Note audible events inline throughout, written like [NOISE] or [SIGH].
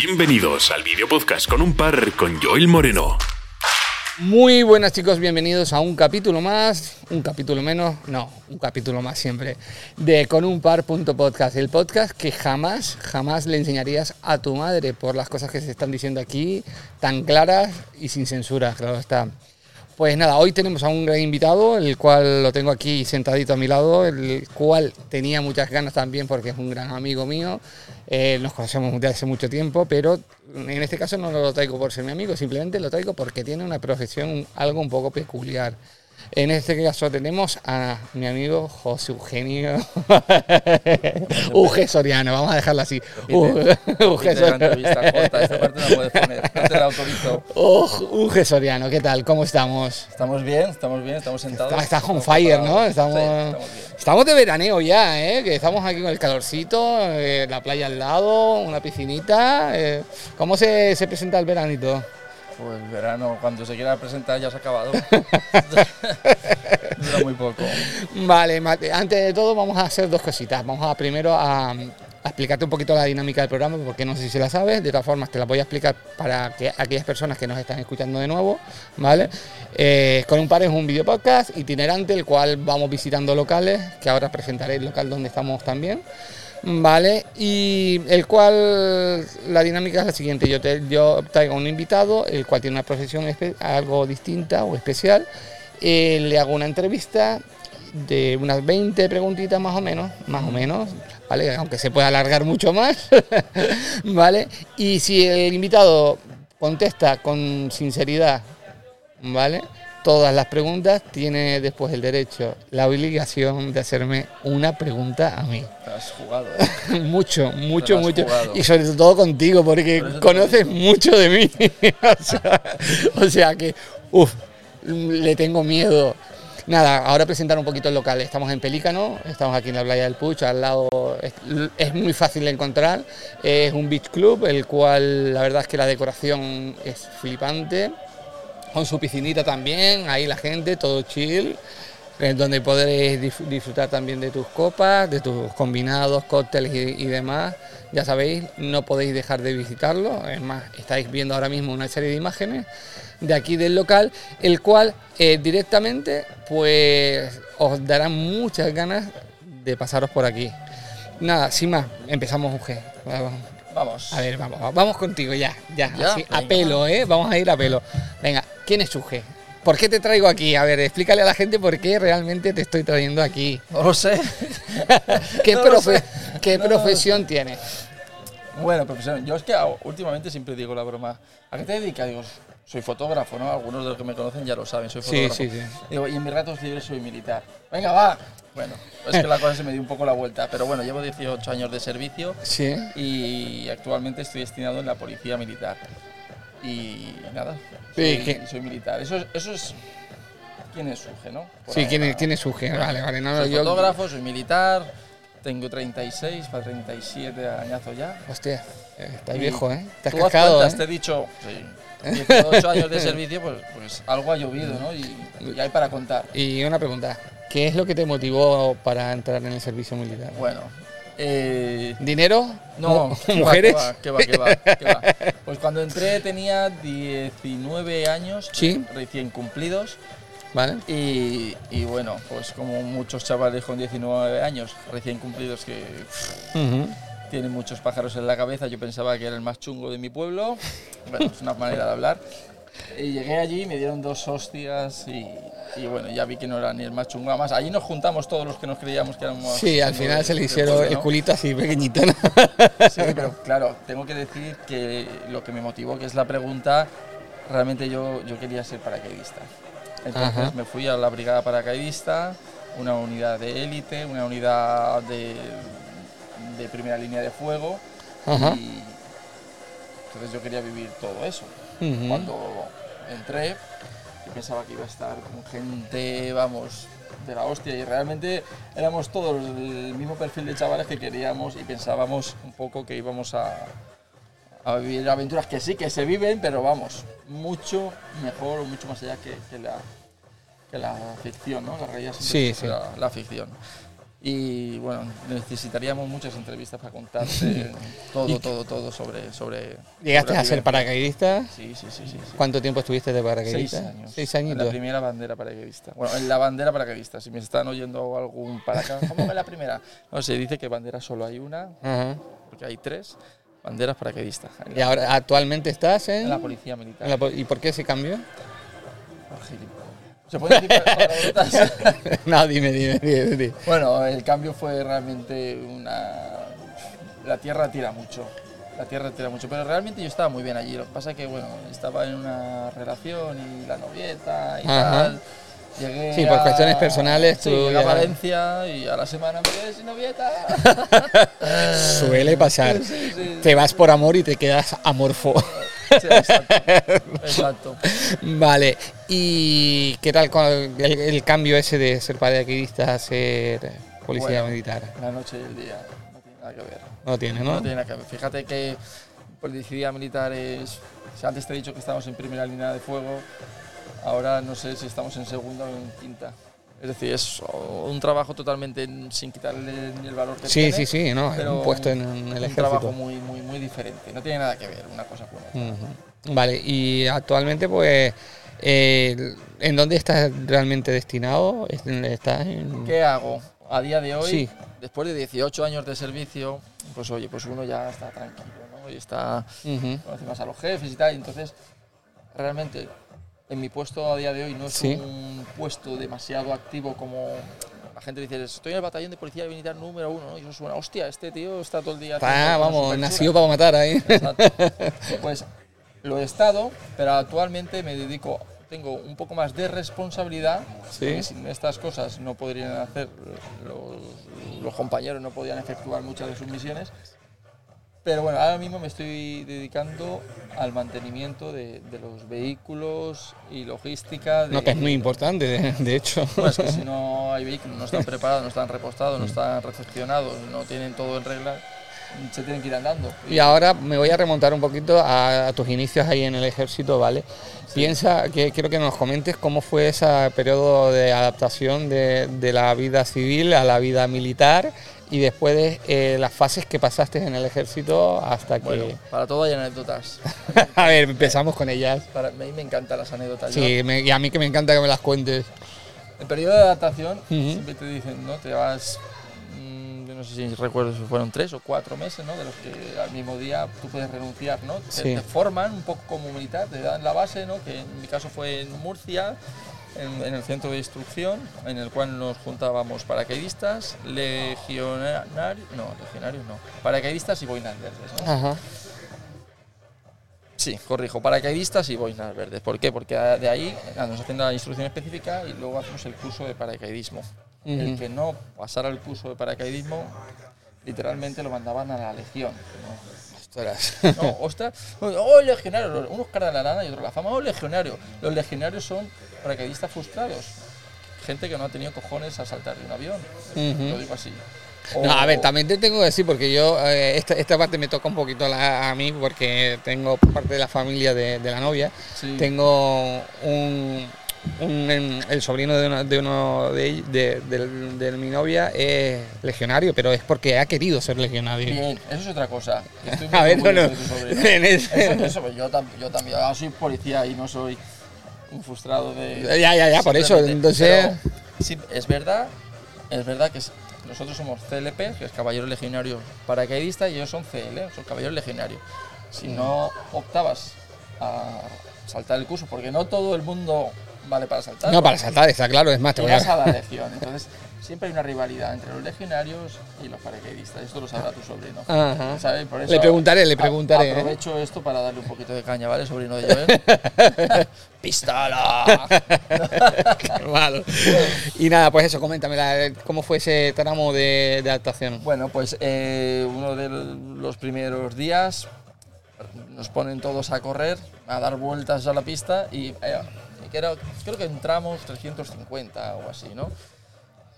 Bienvenidos al video podcast con un par con Joel Moreno. Muy buenas chicos, bienvenidos a un capítulo más, un capítulo menos, no, un capítulo más siempre, de con un par.podcast, el podcast que jamás, jamás le enseñarías a tu madre por las cosas que se están diciendo aquí, tan claras y sin censura, claro está. Pues nada, hoy tenemos a un gran invitado, el cual lo tengo aquí sentadito a mi lado, el cual tenía muchas ganas también porque es un gran amigo mío, eh, nos conocemos desde hace mucho tiempo, pero en este caso no lo traigo por ser mi amigo, simplemente lo traigo porque tiene una profesión algo un poco peculiar. En este caso tenemos a mi amigo José Eugenio [LAUGHS] Uge Soriano, vamos a dejarlo así. Uge Soriano. Esta parte no puedes poner, no te la autorizo. Uge Soriano, ¿qué tal? ¿Cómo estamos? Estamos bien, estamos bien, estamos sentados. Estás on fire, ¿no? Estamos, sí, estamos, bien. estamos de veraneo ya, ¿eh? Que estamos aquí con el calorcito, eh, la playa al lado, una piscinita. Eh. ¿Cómo se, se presenta el veranito? Pues el verano, cuando se quiera presentar, ya se ha acabado. [LAUGHS] Dura muy poco. Vale, antes de todo vamos a hacer dos cositas. Vamos a primero a, a, explicarte un poquito la dinámica del programa, porque no sé si la sabes. De todas formas, te la voy a explicar para que aquellas personas que nos están escuchando de nuevo, ¿vale? Eh, con un par es un video podcast itinerante, el cual vamos visitando locales, que ahora presentaré el local donde estamos también. Vale, y el cual la dinámica es la siguiente, yo, te, yo un invitado, el cual tiene una profesión algo distinta o especial, eh, le hago una entrevista de unas 20 preguntitas más o menos, más o menos, ¿vale? Aunque se pueda alargar mucho más, [LAUGHS] ¿vale? Y si el invitado contesta con sinceridad, ¿vale? Todas las preguntas, tiene después el derecho, la obligación de hacerme una pregunta a mí. Te has jugado. ¿eh? [LAUGHS] mucho, mucho, mucho. Jugado. Y sobre todo contigo, porque Por conoces mucho de mí. [LAUGHS] o, sea, o, sea, que, uff, le tengo miedo. Nada, ahora presentar un poquito el local. Estamos en Pelícano, estamos aquí en la playa del Puch, al lado es, es, muy fácil de encontrar. Es un beach club, el cual la verdad es que la decoración es flipante con su piscinita también, ahí la gente, todo chill, donde podréis disfrutar también de tus copas, de tus combinados, cócteles y, y, demás. Ya sabéis, no podéis dejar de visitarlo, es más, estáis viendo ahora mismo una serie de imágenes de aquí del local, el cual eh, directamente pues os dará muchas ganas de pasaros por aquí. Nada, sin más, empezamos UG. Vamos. A ver, vamos, vamos contigo ya, ya, ¿Ya? Así, a pelo, ¿eh? Vamos a ir a pelo. Venga, ¿quién es Uge? ¿Por qué te traigo aquí? A ver, explícale a la gente por qué realmente te estoy trayendo aquí. No lo sé. [LAUGHS] ¿Qué, no profe lo sé. ¿qué no profesión tienes? Bueno, profesión. Yo es que últimamente siempre digo la broma. ¿A qué te dedicas? Digo, soy fotógrafo, ¿no? Algunos de los que me conocen ya lo saben, soy fotógrafo. Sí, sí, sí. Digo, y en mis ratos libres soy militar. Venga, va. Bueno, es que la cosa se me dio un poco la vuelta, pero bueno, llevo 18 años de servicio sí. y actualmente estoy destinado en la Policía Militar. Y nada, soy, sí, soy militar. Eso, eso es... ¿Quién es Uge, no? Por sí, ¿quién es, ¿quién es Uge? Vale, vale. No, soy yo... fotógrafo, soy militar, tengo 36 para 37 añazos ya. Hostia, estás y viejo, ¿eh? Te has ¿tú cascado, cuentas, ¿eh? Te he dicho, sí, [LAUGHS] 18 años de servicio, pues, pues algo ha llovido, ¿no? Y, y, hay para contar. Y una pregunta, ¿qué es lo que te motivó para entrar en el servicio militar? Bueno, eh, ¿dinero? No, [LAUGHS] ¿mujeres? ¿qué va, qué va, qué va, qué va? Pues cuando entré tenía 19 años, ¿Sí? recién cumplidos. ¿Vale? Y, y, bueno, pues como muchos chavales con 19 años recién cumplidos que uh -huh. tienen muchos pájaros en la cabeza, yo pensaba que era el más chungo de mi pueblo. Bueno, es una manera de hablar. Y llegué allí, me dieron dos hostias y, y, bueno, ya vi que no era ni el más chungo. Además, allí nos juntamos todos los que nos creíamos que éramos. Sí, al final se le hicieron ¿no? el culito así pequeñito. ¿no? Sí, pero claro, tengo que decir que lo que me motivó, que es la pregunta, realmente yo, yo quería ser paracaidista. Entonces Ajá. me fui a la brigada paracaidista, una unidad de élite, una unidad de, de, primera línea de fuego. Ajá. Y entonces yo quería vivir todo eso. Uh -huh. Cuando entré, yo pensaba que iba a estar con gente, vamos, de la hostia. Y realmente éramos todos el mismo perfil de chavales que queríamos y pensábamos un poco que íbamos a, a vivir aventuras que sí, que se viven, pero vamos, mucho mejor o mucho más allá que, que la, que la ficción, ¿no? La realidad sí, sí. La, la, ficción. Y bueno, necesitaríamos muchas entrevistas para contarte todo, todo, todo sobre. sobre ¿Llegaste sobre a ser paracaidista? Sí, sí, sí, sí. sí. ¿Cuánto tiempo estuviste de Seis paracaidista? años. Seis En la primera bandera paracaidista. Bueno, en la bandera paracaidista. Si me están oyendo algún paracaidista, ¿cómo que la primera? No, se dice que bandera solo hay una, porque hay tres banderas paracaidistas. Y ahora actualmente estás en... en la policía militar. ¿Y por qué cambio? Oh, gilipollas. ¿Se puede decir palabrotas? [LAUGHS] no, dime, dime, dime. dime. Bueno, el cambio fue realmente una... La tierra tira mucho, la tierra tira mucho, pero realmente yo estaba muy bien allí. Lo que pasa que, bueno, estaba en una relación y la novieta y Ajá. tal. Llegué Sí, por a- cuestiones personales Sí, tú llegué a Valencia y a la semana me quedé sin novieta. [LAUGHS] Suele pasar. [LAUGHS] Sí, sí. Te vas por amor y te quedas amorfo. Sí, exacto. exacto. Vale, ¿y qué tal con el, el cambio ese de ser paracaidista a ser policía Bueno. militar? La noche y el día no tiene nada que ver. No tiene, No ¿no? tiene nada que ver. Fíjate que policía militar es. si antes te he dicho que estamos en primera línea de fuego, ahora no sé si estamos en segunda o en quinta. Es decir, es un trabajo totalmente sin quitarle ni el valor que Sí, tiene. sí, sí, ¿no? pero Un puesto en, el un trabajo ejército. muy, muy, muy diferente. No tiene nada que ver una cosa con otra. Vale, y actualmente, pues, eh, ¿en dónde estás realmente destinado? ¿Estás en...? ¿Qué hago? A día de hoy, Sí. después de 18 años de servicio, pues oye, pues uno ya está tranquilo, ¿no? Y está conoce más a los jefes y tal. y entonces, realmente, en mi puesto a día de hoy no es Sí. un puesto demasiado activo como la gente dice, estoy en el batallón de policía militar número uno, ¿no? Y eso suena, hostia, este tío está todo el día. Cosas vamos, superchulas". nacido para matar ahí. Exacto. [LAUGHS] Pues lo he estado, pero actualmente me dedico, tengo un poco más de responsabilidad, Sí. porque sin estas cosas no podrían hacer, los, los compañeros no podían efectuar muchas de sus misiones. Pero bueno, ahora mismo me estoy dedicando al mantenimiento de, de los vehículos y logística. De, No, que es muy importante, de, de hecho. Bueno, es que si no [LAUGHS] hay vehículos, no están preparados, no están repostados, no están recepcionados, no tienen todo en regla, se tienen que ir andando. Y ahora me voy a remontar un poquito a, a tus inicios ahí en el ejército, ¿vale? Piensa, que quiero que nos comentes cómo fue ese periodo de adaptación de, de la vida civil a la vida militar y después de eh, las fases que pasaste en el ejército hasta que... Bueno, para todo hay anécdotas. [LAUGHS] a ver, empezamos con ellas. Para mí me encantan las anécdotas. Sí, me- y a mí que me encanta que me las cuentes. El periodo de adaptación, siempre te dicen, ¿no? Te vas, mm, yo no sé si recuerdo si fueron tres o cuatro meses, ¿no? De los que al mismo día tú puedes renunciar, ¿no? Te, Sí. te forman un poco como militar, te dan la base, ¿no? Que en mi caso fue en Murcia, en, en el centro de instrucción, en el cual nos juntábamos paracaidistas, legionarios, no, legionarios no, paracaidistas y boinas verdes, ¿no? Ajá. Sí, corrijo, paracaidistas y boinas verdes. ¿Por qué? Porque de ahí ah, nos hacen la instrucción específica y luego hacemos el curso de paracaidismo. El que no pasara el curso de paracaidismo, literalmente lo mandaban a la legión. Ostras. ¿no? Ostras, oh, legionario, unos cara de la lana y otros la fama, oh, legionario. Los legionarios son paracaidistas frustrados. Gente que no ha tenido cojones a saltar de un avión. Lo digo así. No, a ver, también te tengo que decir, porque yo, eh, esta, esta parte me toca un poquito la- a mí, porque tengo parte de la familia de, de la novia. Sí. Tengo un, un- en- el sobrino de uno de, uno de, de- de mi novia es legionario, pero es porque ha querido ser legionario. Bien, eso es otra cosa. Estoy [LAUGHS] muy A ver, no, no. [LAUGHS] Eso, eso, yo, tam- yo también, yo soy policía y no soy un frustrado de... Ya, ya, ya, por eso, entonces- Pero, sí, es verdad, es verdad que nosotros somos CLP, que es Caballero Legionario Paracaidista, y ellos son CL, son Caballero Legionario. Si no optabas a saltar el curso, porque no todo el mundo vale para saltar. No, para saltar, está claro, es más, te voy a a... la legión, entonces siempre hay una rivalidad entre los legionarios y los paracaidistas. Esto lo sabrá tu sobrino. Ajá. ¿Sabes? Por eso Le preguntaré, le a- preguntaré, ¿eh? Aprovecho esto para darle un poquito de caña, ¿vale, sobrino de Joel? [LAUGHS] ¡Pistola! [LAUGHS] Qué malo. Y nada, pues eso, coméntame, ¿cómo fue ese tramo de, de adaptación? bueno, pues eh, uno de los primeros días nos ponen todos a correr, a dar vueltas a la pista y eh, que era- creo que entramos 350 o así, ¿no?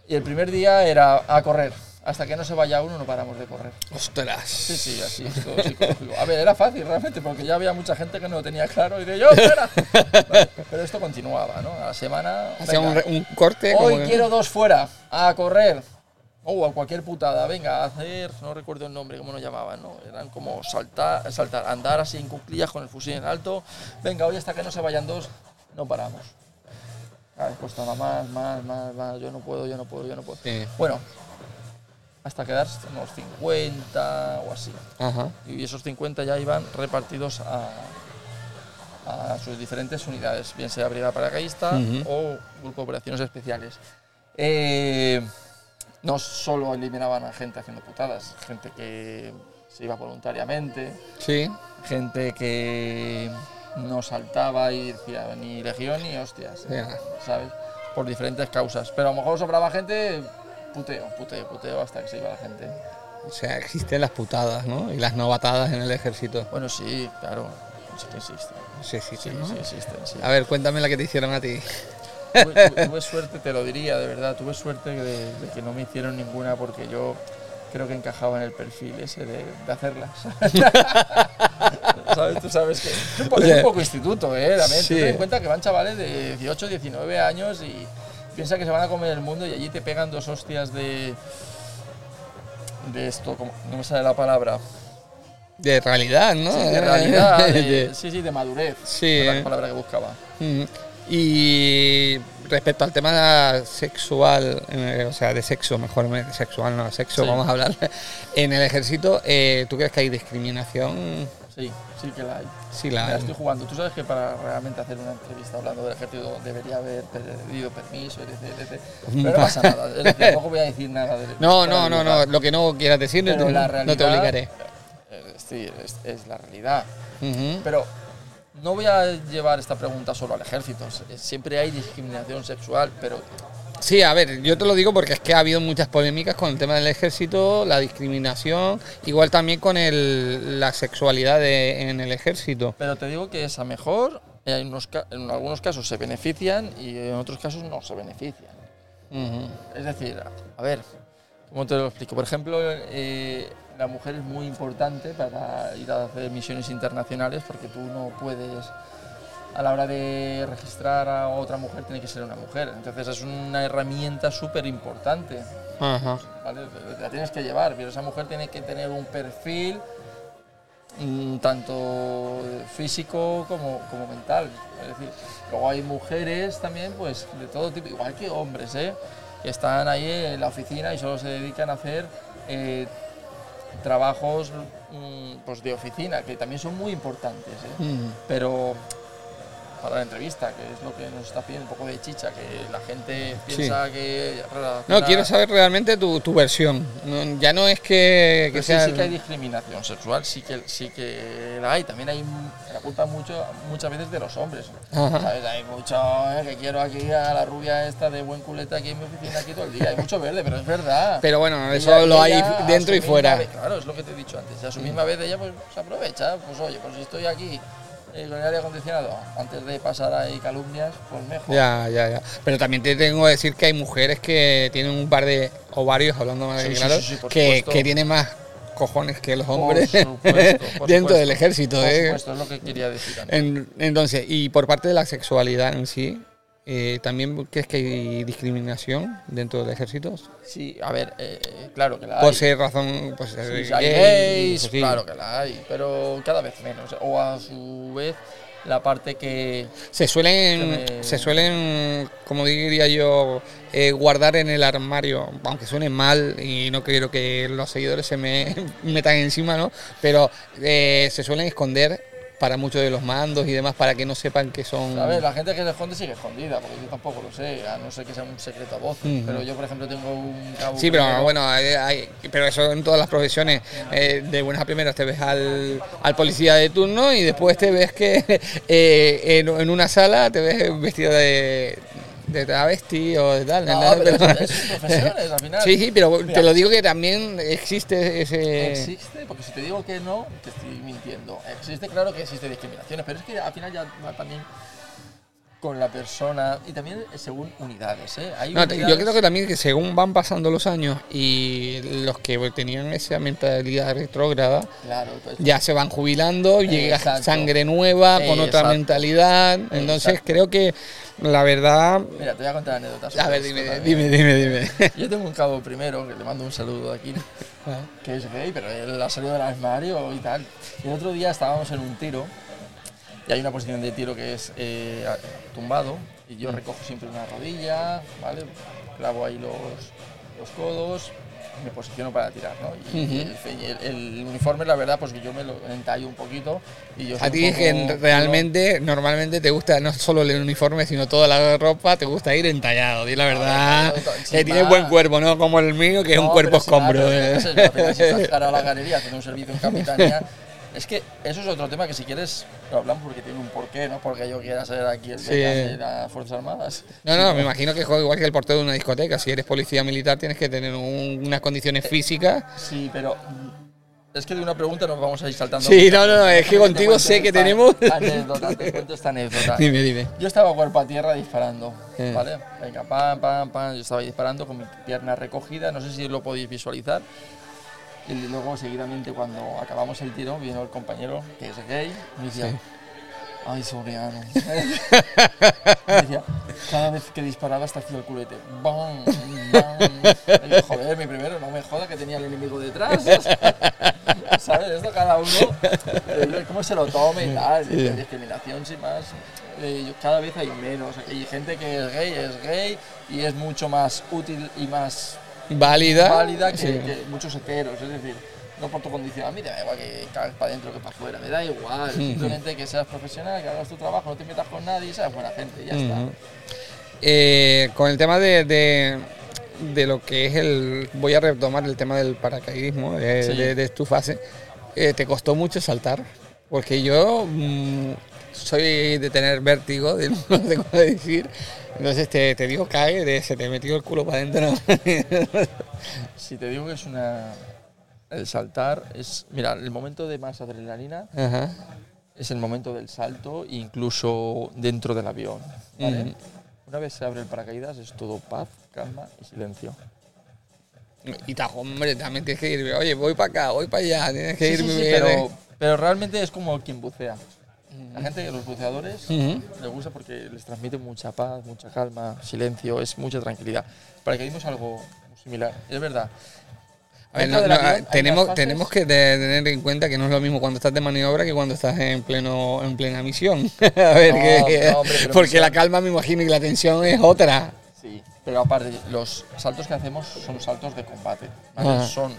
Y el primer día era a correr. Hasta que no se vaya uno no paramos de correr. Ostras. Sí, sí, así es todo psicológico. A ver, era fácil realmente, porque ya había mucha gente que no lo tenía claro y de yo, espera. Vale, pero esto continuaba, ¿no? A la semana. Hacía un, un corte. Hoy como que- quiero dos fuera, a correr. o a cualquier putada, venga, a hacer, no recuerdo el nombre, cómo nos llamaban, ¿no? Eran como saltar, saltar, andar así en cuclillas con el fusil en alto, venga, hoy hasta que no se vayan dos, no paramos. Cada vez costaba más, más, más, más, yo no puedo, yo no puedo, yo no puedo. Sí. Bueno, hasta quedarse unos 50 o así. Ajá. Y esos 50 ya iban repartidos a, a sus diferentes unidades, bien sea brigada paracaidista o grupo de operaciones especiales. Eh, no solo eliminaban a gente haciendo putadas, gente que se iba voluntariamente, Sí. gente que no saltaba y decía ni legión ni hostias. ¿sabes? Por diferentes causas. Pero a lo mejor sobraba gente, puteo, puteo, puteo hasta que se iba la gente. O sea, existen las putadas, ¿no? Y las novatadas en el ejército. Bueno, sí, claro, sí que existe. Sí Sí, existen, ¿no? sí existen, sí. A ver, cuéntame la que te hicieron a ti. Tuve, tuve- [LAUGHS] tuve suerte, te lo diría, de verdad, tuve suerte de, de que no me hicieron ninguna porque yo creo que encajaba en el perfil ese de, de hacerlas. [LAUGHS] ¿Sabes? Tú sabes que es un poco- es un poco instituto, ¿eh? También. Sí. Ten en cuenta que van chavales de 18, 19 años y piensa que se van a comer el mundo y allí te pegan dos hostias de... De esto, como- no me sale la palabra. De realidad, ¿no? Sí, de realidad, [LAUGHS] de- De- sí, sí, de madurez. Sí. Es la palabra que buscaba. Mm. Y respecto al tema sexual, o sea, de sexo, mejor me- sexual, no, sexo, Sí. vamos a hablar. [LAUGHS] En el ejército, eh, ¿tú crees que hay discriminación? Sí, sí que la hay. Sí, la la hay. estoy jugando. Tú sabes que para realmente hacer una entrevista hablando del ejército debería haber pedido permiso, etc, etc. [LAUGHS] Pero no pasa nada. Decir, tampoco voy a decir nada de No, no, no, no, lo que no quieras decir, no te, la no te obligaré. sí, es, es la realidad. Pero no voy a llevar esta pregunta solo al ejército. Siempre hay discriminación sexual, pero Sí, a ver, yo te lo digo porque es que ha habido muchas polémicas con el tema del ejército, la discriminación, igual también con el, la sexualidad de- en el ejército. Pero te digo que es a mejor, en, unos ca- en algunos casos se benefician y en otros casos no se benefician. Es decir, a ver, ¿cómo te lo explico? Por ejemplo, eh, la mujer es muy importante para ir a hacer misiones internacionales porque tú no puedes, a la hora de registrar a otra mujer, tiene que ser una mujer. Entonces es una herramienta súper importante. La tienes que llevar, pero esa mujer tiene que tener un perfil mm, tanto físico como, como mental. Es decir, luego hay mujeres también, pues de todo tipo, igual que hombres, ¿eh? que están ahí en la oficina y solo se dedican a hacer eh, trabajos mm, pues de oficina, que también son muy importantes. ¿eh? Mm. Pero para la entrevista, que es lo que nos está pidiendo un poco de chicha, que la gente piensa que... No, quiero saber realmente tu, tu versión. No, ya no es que, que sí, sea... sí que hay discriminación sexual, sí que, sí que la hay. También hay la culpa mucho, muchas veces de los hombres. ¿Sabes? Hay mucho eh, que quiero aquí a la rubia esta de buen culeta aquí en mi oficina aquí todo el día. Hay mucho verde, pero es verdad. Pero bueno, eso Ella- lo hay dentro y fuera. vez- claro, es lo que te he dicho antes. A su misma vez ella pues se aprovecha. Pues oye, pues si estoy aquí eh, con el aire acondicionado, antes de pasar ahí calumnias, pues mejor. Ya, ya, ya. Pero también te tengo que decir que hay mujeres que tienen un par de ovarios, hablando más Sí, sí, claro, sí, sí, por que, que tienen más cojones que los Por hombres supuesto, por [LAUGHS] dentro supuesto. del ejército. Por ¿eh? supuesto, es lo que quería decir. En- entonces, y por parte de la sexualidad en sí, eh, ¿también crees que hay discriminación dentro del ejército? Sí, a ver, eh, eh, claro que la Por hay. ser razón, pues Sí, sí, hay gay, gays, pues sí. claro que la hay, pero cada vez menos. O a su vez, la parte que. Se suelen, me- se suelen, como diría yo, eh, guardar en el armario, aunque suene mal y no quiero que los seguidores se me [LAUGHS] metan encima, ¿no? Pero eh, se suelen esconder para muchos de los mandos y demás para que no sepan que son... A ver, la gente que se esconde sigue escondida, porque yo tampoco lo sé, a no ser que sea un secreto a. Ujú. Pero yo, por ejemplo, tengo un cabo. Sí, pero primero- bueno, hay- hay- pero eso en todas las profesiones. Eh, de buenas a primeras te ves al, al policía de turno y después te ves que [LAUGHS] eh, en, en una sala te ves vestido de, de travesti o de tal. No, pero Pero- eso- eso es profesiones, al final. Sí, sí, pero Mira, te lo digo que también existe ese... Existe, porque si te digo que no, te estoy mintiendo. Existe, claro que existe discriminaciones, pero es que al final ya también con la persona y también según unidades. ¿eh? Hay No, yo creo que también que según van pasando los años y los que tenían esa mentalidad retrógrada Claro, pues, ya se van jubilando, llega sangre nueva con otra Exacto. mentalidad. Entonces Exacto. creo que la verdad... Mira, te voy a contar anécdotas. A ver, dime, también. dime, dime, dime. Yo tengo un cabo primero, que le mando un saludo aquí, [LAUGHS] que es gay, pero él ha salido del armario y tal. Y el otro día estábamos en un tiro, y hay una posición de tiro que es eh, tumbado, y yo recojo siempre una rodilla, ¿vale? Clavo ahí los, los codos, me posiciono para tirar, ¿no? Y, y el, fe- el- el uniforme, la verdad, pues que yo me lo entallo un poquito, y yo A ti es que realmente, normalmente te gusta no solo el uniforme, sino toda la ropa, te gusta ir entallado, di la verdad. Que tienes más. buen cuerpo, ¿no? Como el mío, que es un cuerpo si escombro. eh. si estás [LAUGHS] cara a la galería haciendo un servicio en capitanía, es que eso es otro tema que si quieres lo hablamos porque tiene un porqué, no porque yo quiera ser aquí el Sí. de las Fuerzas Armadas. No, no, me imagino que juega igual que el portero de una discoteca. Si eres policía militar tienes que tener un- unas condiciones físicas. Sí, pero es que de una pregunta nos vamos a ir saltando. Sí, no, no, es que contigo sé que esta tenemos... Anécdota, te cuento esta anécdota. [LAUGHS] Dime, dime. Yo estaba cuerpo a tierra disparando, Eh. ¿vale? Venga, pam, pam, pam. Yo estaba disparando con mi pierna recogida, no sé si lo podéis visualizar. Y luego, seguidamente, cuando acabamos el tiro, vino el compañero, que es gay, y me decía, Sí. ay, Soriano. [LAUGHS] me decía, cada vez que disparaba hasta hacía el culete. ¡Bam! ¡Bam! Y yo, joder, mi primero, no me joda que tenía el enemigo detrás. [LAUGHS] ¿Sabes? Esto cada uno, eh, cómo se lo tome y tal. Sí. Discriminación sin más. Eh, cada vez hay menos. Hay gente que es gay, es gay y es mucho más útil y más Válida. válida que, Sí. que muchos heteros. Es decir, no por tu condición. A mí te da igual que cagues para adentro que para afuera. Me da igual. Simplemente que seas profesional, que hagas tu trabajo, no te metas con nadie y seas buena gente. Ya está. Eh, con el tema de, de, de lo que es el. Voy a retomar el tema del paracaidismo, de, Sí. de- de tu fase. Eh, ¿Te costó mucho saltar? Porque yo mm, soy de tener vértigo, de, [LAUGHS] no sé cómo decir. Entonces te, te digo, cae, de, se te metió el culo para adentro. [LAUGHS] Si te digo que es una. El saltar es. Mira, el momento de más adrenalina Ajá. es el momento del salto, incluso dentro del avión. Una vez se abre el paracaídas es todo paz, calma y silencio. Y ta, hombre, también tienes que ir, oye, voy para acá, voy para allá, tienes que Sí, ir sí, sí, bien, pero, pero realmente es como quien bucea. La gente, los buceadores, Ujú. les gusta porque les transmite mucha paz, mucha calma, silencio, es mucha tranquilidad. Para que dimos algo similar. Es verdad. A ver, no- no, avión hay tenemos, tenemos que tener en cuenta que no es lo mismo cuando estás de maniobra que cuando estás en pleno en plena misión. [LAUGHS] a ver, No, que- no, hombre, [LAUGHS] porque misión- la calma me imagino y la tensión es otra. Sí, pero aparte, los saltos que hacemos son saltos de combate. ¿vale? Son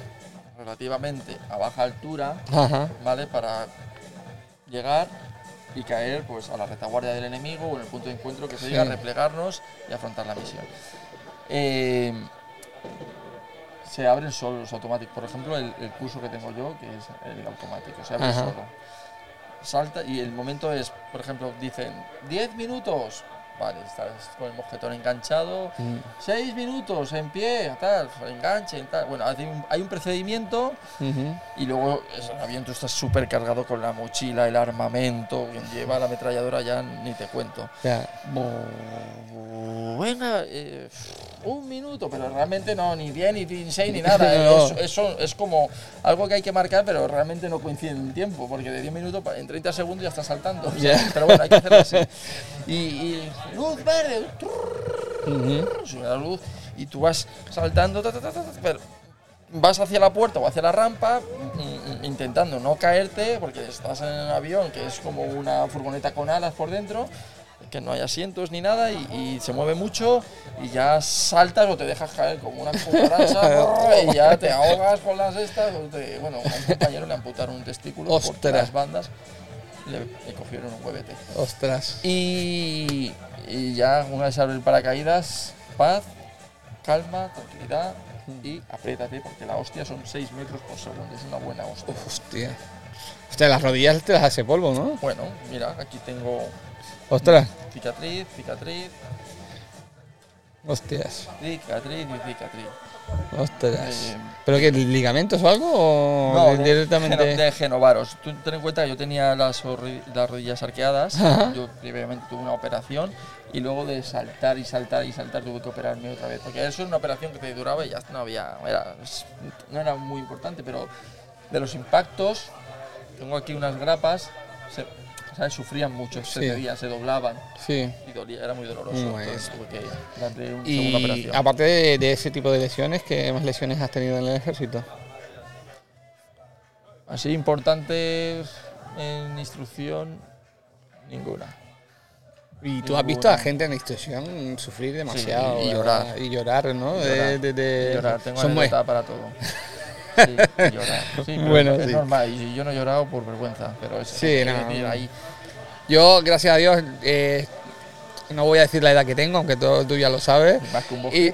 relativamente a baja altura, Ajá. ¿vale? Para llegar y caer pues, a la retaguardia del enemigo o en el punto de encuentro que se Sí. diga, replegarnos y afrontar la misión. Eh, se abren solo los automáticos. Por ejemplo, el, el curso que tengo yo, que es el automático, se abre Ajá. solo. Salta y el momento es, por ejemplo, dicen 10 minutos. Vale, estás con el mojetón enganchado. Mm. 6 minutos en pie, tal, enganche, tal. Bueno, hay un, hay un procedimiento y luego es el avión tú estás súper cargado con la mochila, el armamento, quien lleva la ametralladora ya ni te cuento. Venga, eh, un minuto, pero realmente no, ni 10, ni 16, ni nada. [LAUGHS] No. Es, eso es como algo que hay que marcar, pero realmente no coincide en el tiempo, porque de 10 minutos en 30 segundos ya está saltando. O sea, Ya. Pero bueno, hay que hacerlo así. [LAUGHS] Y, y luz verde, sube la luz y tú vas saltando, ta, ta, ta, ta, ta, pero vas hacia la puerta o hacia la rampa mm, intentando no caerte porque estás en un avión que es como una furgoneta con alas por dentro que no hay asientos ni nada y, y se mueve mucho y ya saltas o te dejas caer como una cucaracha [LAUGHS] y ya te ahogas con las estas te- bueno a un compañero le amputaron un testículo por las bandas le, le cogieron un huevete Ostras. y, y ya una vez abre el paracaídas, paz, calma, tranquilidad y apriétate porque la hostia son 6 metros por segundo, es una buena hostia. Hostia. Hostia, las rodillas te las hace polvo, ¿no? Bueno, mira, aquí tengo Ostras. cicatriz, cicatriz. Hostias, Cicatriz y cicatriz. hostias. Eh, ¿Pero qué, ligamentos o algo? ¿O No, di- de, directamente? de genovaros. Tú ten en cuenta que yo tenía las, las rodillas arqueadas. Ajá. Yo previamente tuve una operación y luego de saltar y saltar y saltar tuve que operarme otra vez. Porque eso es una operación que te duraba y ya no había. Era, no era muy importante, pero de los impactos, tengo aquí unas grapas. Se, ¿sabes? Sufrían mucho, se Sí. cedían, se doblaban Sí. y dolía, era muy doloroso. Entonces que una Y operación. aparte de, de ese tipo de lesiones, ¿qué más lesiones has tenido en el ejército? Así importantes en instrucción, ninguna. Y tú has visto a gente en la instrucción sufrir demasiado. y ¿verdad? llorar. Y llorar, ¿no? Y De- llorar. de- de- Y llorar, tengo son muy- para todo. [LAUGHS] Sí, llorar. Sí, [LAUGHS] Bueno, es sí. normal. Y yo no he llorado por vergüenza, pero es Sí, no. ahí. Yo, gracias a Dios, eh, no voy a decir la edad que tengo, aunque todo, tú ya lo sabes. Más que un. Y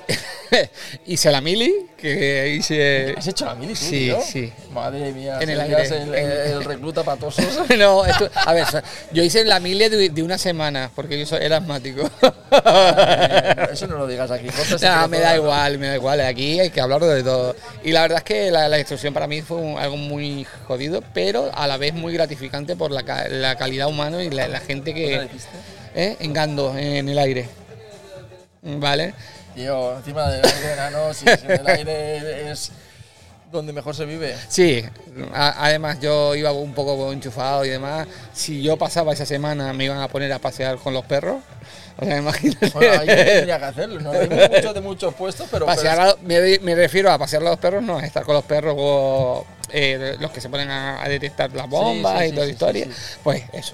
[LAUGHS] hice la mili, que hice... ¿Has hecho la mili, tú, Sí, tío? sí. Madre mía, En el aire. El, el- el recluta patoso. [LAUGHS] No, esto- a ver, yo hice la mili de, de una semana, porque yo soy, era asmático. Eh, Eso no lo digas aquí. Nah, me da igual, me da igual. Aquí hay que hablar de todo. Y la verdad es que la, la instrucción para mí fue un- algo muy jodido, pero a la vez muy gratificante por la, la calidad humana y la, la gente ¿Qué le que. ¿Eh? En Gando, en el aire. ¿Vale? Tío, encima del aire, enano, si [LAUGHS] en el aire es donde mejor se vive. Sí, a- además yo iba un poco enchufado y demás. Si yo pasaba esa semana, me iban a poner a pasear con los perros. O sea, [LAUGHS] imagínate. Bueno, ahí tendría que hacerlo. No hay muchos de muchos puestos, pero. pero Pasear a- me, me refiero a pasear a los perros, no, a estar con los perros o eh, los que se ponen a, a detectar las bombas sí, y sí, toda la historia. Pues eso,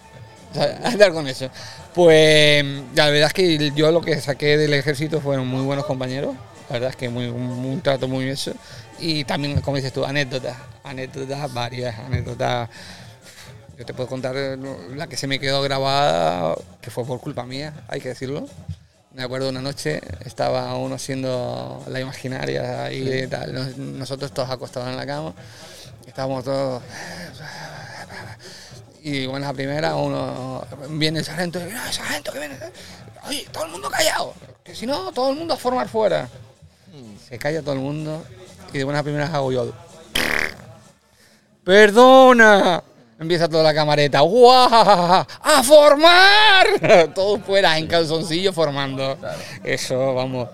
[LAUGHS] andar con eso. Pues la verdad es que yo lo que saqué del ejército fueron muy buenos compañeros, la verdad es que muy, un, un trato muy eso. Y también, como dices tú, anécdotas, anécdotas varias, anécdotas. Yo te puedo contar eh, la que se me quedó grabada, que fue por culpa mía, hay que decirlo. Me acuerdo una noche, estaba uno haciendo la imaginaria y tal, nos- nosotros todos acostados en la cama, estábamos todos... Y bueno, la primera, uno viene el sargento y dice, "Ah, sargento, que viene. Oye, todo el mundo callado, que si no, todo el mundo a formar fuera. Se calla todo el mundo y de buenas primeras hago yo. [LAUGHS] ¡Perdona! Empieza toda la camareta. ¡Guau! ¡A formar! [LAUGHS] Todos fuera en calzoncillo formando. Eso, vamos.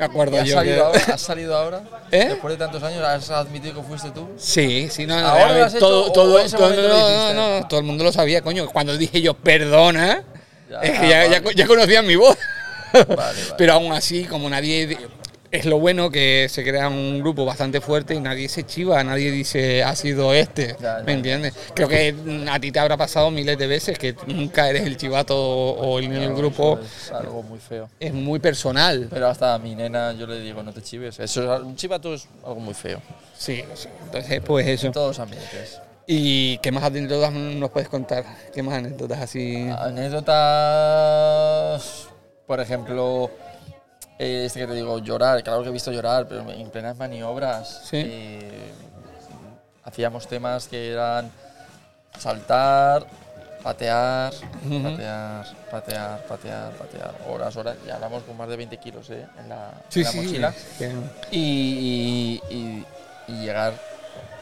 Me acuerdo ¿Y has yo. salido, que- ahora? ¿Has salido ahora? [LAUGHS] ¿Eh? Después de tantos años, ¿has admitido que fuiste tú? Sí, sí, no, no, ¿Ahora lo hecho todo, todo, todo- no, no, no, todo el mundo lo sabía, coño. Cuando dije yo, perdona, Ya, es que ya, ya, vale. ya conocían mi voz. vale. [LAUGHS] Pero aún así, como nadie. Es lo bueno que se crea un grupo bastante fuerte y nadie se chiva, nadie dice ha sido este. ¿Me entiendes? Creo que a ti te habrá pasado miles de veces que nunca eres el chivato o el, el grupo. Es algo muy feo. Es muy personal. Pero hasta a mi nena yo le digo, no te chives. Eso es, un chivato es algo muy feo. Sí, sí. entonces pues eso. En todos los ambientes. ¿Y qué más anécdotas nos puedes contar? ¿Qué más anécdotas así? Anécdotas, por ejemplo, eh, este que te digo, llorar. Claro que he visto llorar, pero en plenas maniobras. Sí. eh, hacíamos temas que eran saltar, patear, patear, patear, patear, patear. Horas, horas. Ya hablamos con más de 20 kilos eh, en la, Sí, en la sí. mochila. y, y- y llegar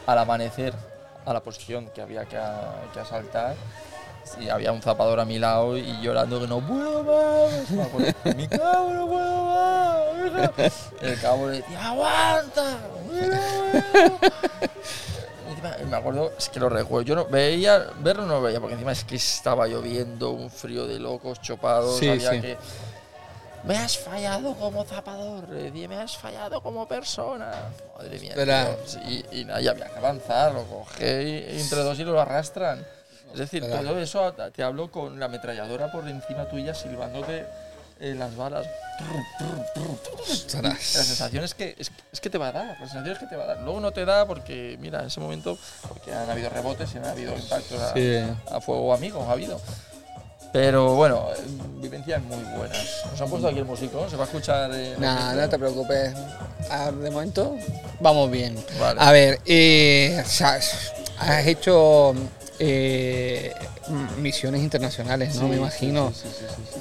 al amanecer a la posición que había que, que asaltar. Y había un zapador a mi lado y llorando que no puedo más. Mi cabo no puedo más. El cabo le decía, aguanta. Y Me acuerdo, es que lo recuerdo. Yo no veía, verlo no lo veía, porque encima es que estaba lloviendo, un frío de locos, chopados. Sí, había sí. que. Me has fallado como zapador, me has fallado como persona. Madre mía. Tío. Sí, y, nada, y había que avanzar, lo coge y entre dos y lo arrastran. Es decir, Espera. todo eso te hablo con la ametralladora por encima tuya silbándote eh, las balas. La sensación es que, es, es que te va a dar, la sensación es que te va a dar. Luego no te da porque, mira, en ese momento, porque han habido rebotes y han habido impactos a, Sí. a fuego amigo, ha habido. Pero bueno, eh, vivencias muy buenas. Nos han puesto aquí el músico, se va a escuchar. eh, Nah, no te preocupes. Ah, de momento vamos bien. Vale. A ver, eh, has hecho eh, misiones internacionales, ¿no? Sí, Me imagino. Sí.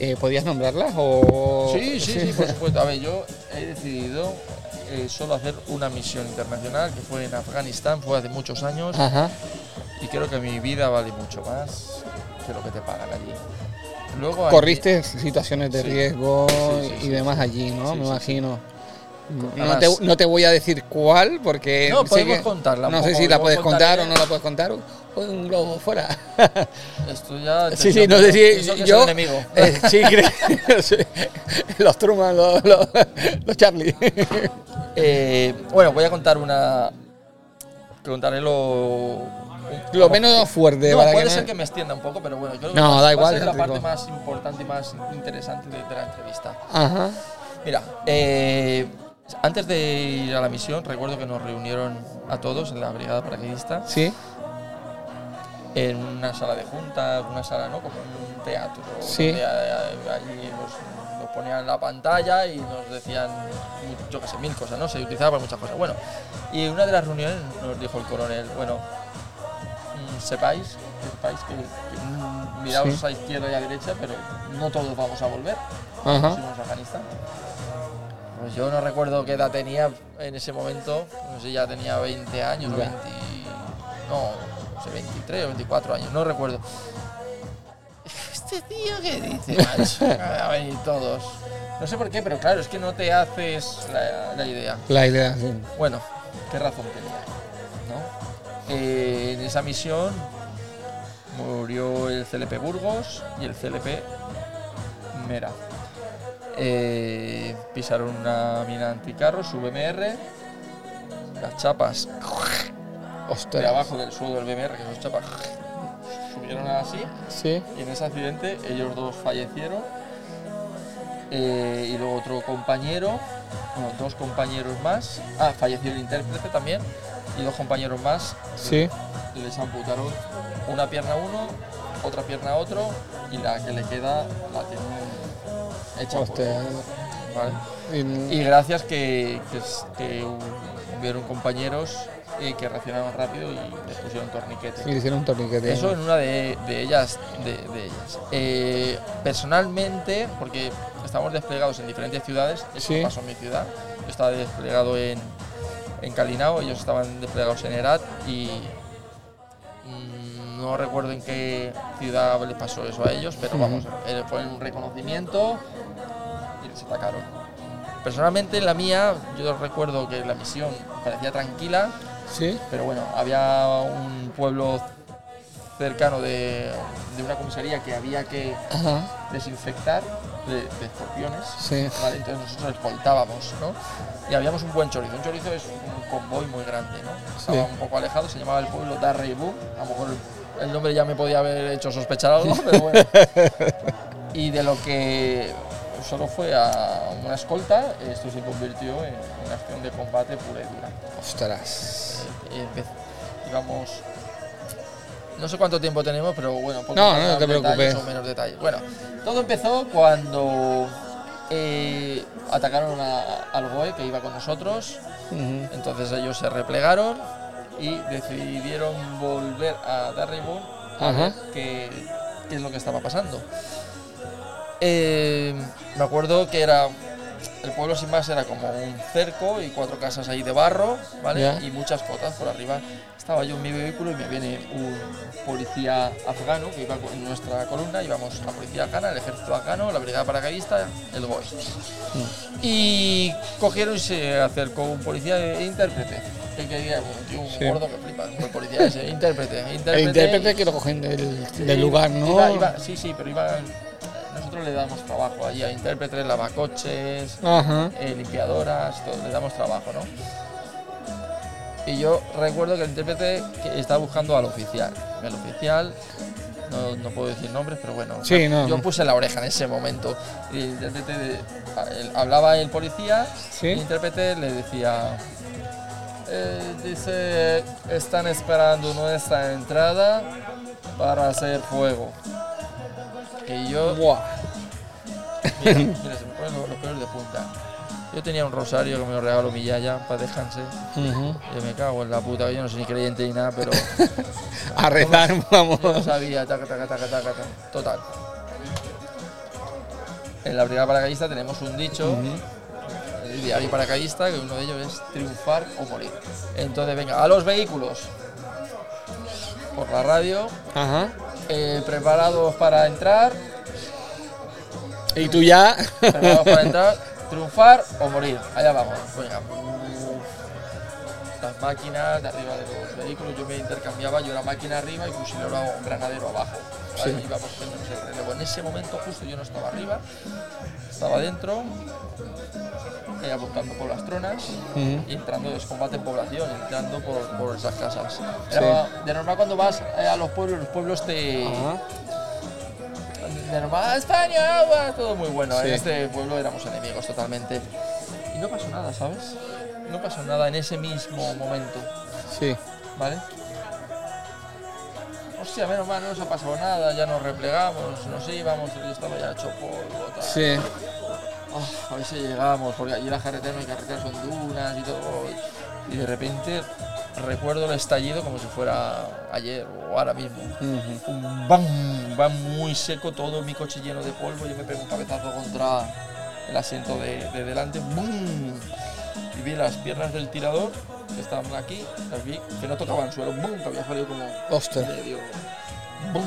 Eh, ¿Podías nombrarlas o...? Sí, sí, sí, por [LAUGHS] supuesto. A ver, yo he decidido eh, solo hacer una misión internacional que fue en Afganistán, fue hace muchos años Ajá. y creo que mi vida vale mucho más que lo que te pagan allí. Luego allí- Corriste situaciones de riesgo y demás allí, ¿no? Me imagino. No te, no te voy a decir cuál porque No, podemos que- contarla No sé si la puedes contar o no la puedes contar. un globo fuera. Esto ya. [LAUGHS] Sí, sí, no sé si es yo. enemigo. eh, sí. [LAUGHS] Los Truman, los, los, los Charlie. Eh, bueno, voy a contar una. Contaré lo. Lo menos fuerte. No, para puede que ser no- que me extienda un poco, pero bueno, yo creo que No, da igual, ser la parte más importante y más interesante de, de la entrevista. Ajá. Mira, eh, antes de ir a la misión, recuerdo que nos reunieron a todos en la brigada paracaidista Sí. en una sala de juntas, una sala, ¿no? Como un teatro. Sí. donde, allí nos, nos ponían la pantalla y nos decían, yo qué sé, mil cosas, ¿no? Se utilizaba para muchas cosas. Bueno, y en una de las reuniones nos dijo el coronel, bueno, mm, sepáis, que sepáis que, que, mm, miraos Sí. a izquierda y a derecha, pero no todos vamos a volver. Ajá. A Afganistán. Pues yo no recuerdo qué edad tenía en ese momento, no sé, ya tenía 20 años Ya. 20, no, no sé, 23 o 24 años, no recuerdo. Este tío qué dice, macho, [LAUGHS] a venir todos. No sé por qué, pero claro, es que no te haces la, la idea. La idea, sí. Bueno, qué razón tenía, ¿no? Eh, en esa misión murió el CLP Burgos y el CLP Mera. Eh, pisaron una mina anticarro, su BMR, las chapas de abajo del suelo del BMR, que son chapas, subieron así. Sí. y en ese accidente ellos dos fallecieron. Eh, y luego otro compañero, bueno, dos compañeros más, ah, falleció el intérprete también. Y dos compañeros más. Sí. les amputaron una pierna a uno, otra pierna a otro. Y la que le queda la tienen Y- gracias que, que, hubieron compañeros y que reaccionaron rápido y les pusieron torniquete. y le hicieron un torniquete. Eso en una de, de ellas. De, de ellas. Eh, personalmente, porque estamos desplegados en diferentes ciudades, eso Sí. pasó en mi ciudad. Yo estaba desplegado en, en Calinao, ellos estaban desplegados en Herat y mm, no recuerdo en qué ciudad les pasó eso a ellos, pero vamos, eh, fue un reconocimiento les atacaron. Personalmente en la mía, yo recuerdo que la misión parecía tranquila, Sí. pero bueno, había un pueblo cercano de, de una comisaría que había que Ajá. desinfectar de, de escorpiones. Sí. ¿vale? Entonces nosotros escoltábamos, ¿no? Y habíamos un buen chorizo. Un chorizo es un convoy muy grande, ¿no? Estaba Sí. un poco alejado, se llamaba el pueblo Darreibu. A lo mejor el nombre ya me podía haber hecho sospechar algo, [LAUGHS] pero bueno. Y de lo que solo fue a una escolta, esto se convirtió en una acción de combate pura y dura. Ostras. Eh, empe- digamos, no sé cuánto tiempo tenemos, pero bueno, poco No, no te preocupes. o menos detalles. Bueno, todo empezó cuando eh, atacaron a- al GOE que iba con nosotros, entonces ellos se replegaron y decidieron volver a Darribur a ver qué, qué es lo que estaba pasando. Eh, me acuerdo que era el pueblo sin más era como un cerco y cuatro casas ahí de barro, ¿vale? Y muchas cotas por arriba. Estaba yo en mi vehículo y me viene un policía afgano que iba en nuestra columna, íbamos la policía afgana, el ejército afgano, la brigada paracaidista, el GOE. Y cogieron y se acercó un policía de intérprete. Que quería, un tío un Sí. gordo que flipa, un policía ese, intérprete, intérprete. El intérprete que lo cogen del, del lugar, ¿no? Iba- iba- sí, sí, pero iba, nosotros le damos trabajo allí a intérpretes, lavacoches, eh, limpiadoras, todo, le damos trabajo, ¿no? Y yo recuerdo que el intérprete estaba buscando al oficial. El oficial, no, no puedo decir nombres, pero bueno, Sí, no, yo no. puse la oreja en ese momento. Y el intérprete, el- hablaba el policía, Sí. y el intérprete le decía, eh, dice, están esperando nuestra entrada para hacer fuego. Y yo Buah. Mira, mira, se me ponen los, los pelos de punta. Yo tenía un rosario que me lo regaló mi yaya para. Ujú. Yo me cago en la puta, yo no soy ni creyente ni nada, pero [LAUGHS] A rezar, vamos. no sabía, taca, taca, taca, taca, taca. Total. En la brigada paracaidista tenemos un dicho, el diario paracaidista, que uno de ellos es triunfar o morir. Entonces, venga, a los vehículos. Por la radio, Ajá. eh, preparados para entrar, Y tú ya. preparados para entrar, triunfar o morir. Allá vamos. Venga. Las máquinas de arriba de los vehículos, yo me intercambiaba, yo era máquina arriba y fusilero o granadero abajo. Sí. íbamos ese relevo. En ese momento justo yo no estaba arriba, estaba dentro, eh, apuntando por las tronas Ujú. y entrando en combate en población, entrando por, por esas casas. Era- de normal cuando vas eh, a los pueblos, los pueblos te... De normal, España, agua, todo muy bueno. Sí. En este pueblo éramos enemigos totalmente. Y no pasó nada, ¿sabes? No pasó nada en ese mismo momento, Sí. ¿vale? Hostia, menos mal, no nos ha pasado nada, ya nos replegamos, nos íbamos, yo estaba ya hecho polvo, tal. Sí. Ah, a ver si llegamos, porque allí la carretera no hay carreteras, son dunas y todo. Y de repente recuerdo el estallido como si fuera ayer o ahora mismo. Un bam, va muy seco, todo mi coche lleno de polvo, yo me pego un cabezazo contra el asiento de, de delante, ¡bum! y vi las piernas del tirador que estaban aquí, las vi que no tocaban el suelo, ¡bum! que había salido como medio, ¡bum!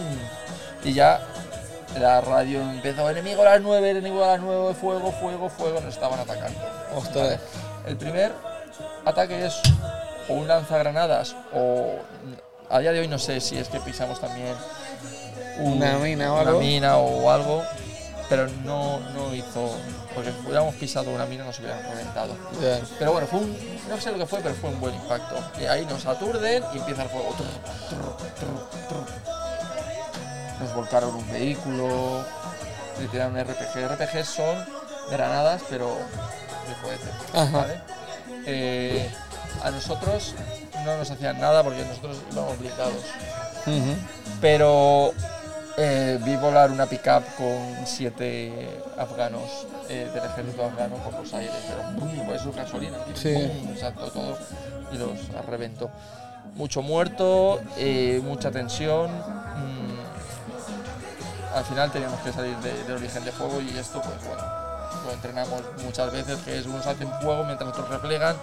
y ya la radio empezó, enemigo a las 9, enemigo a las 9, fuego, fuego, fuego, nos estaban atacando. Ostras. El primer ataque es o un lanzagranadas o a día de hoy no sé si es que pisamos también un- Una mina o una algo. mina o algo, pero no, no hizo, porque si hubiéramos pisado una mina nos hubieran reventado. Pero bueno, fue un, no sé lo que fue, pero fue un buen impacto. Y ahí nos aturden y empieza el fuego. Nos volcaron un vehículo, le tiraron RPG. RPG son granadas, pero de cohete. ¿vale? Eh, a nosotros no nos hacían nada porque nosotros íbamos blindados. Ujú. Pero eh, vi volar una pickup con siete afganos eh, del ejército afgano por los aires, pero ¡bum! pues eso gasolina, Sí. saltó todo y los reventó. Mucho muerto, eh, mucha tensión. mm, al final teníamos que salir de- del origen de fuego y esto, pues bueno, lo entrenamos muchas veces, que es unos hacen fuego mientras otros replegan.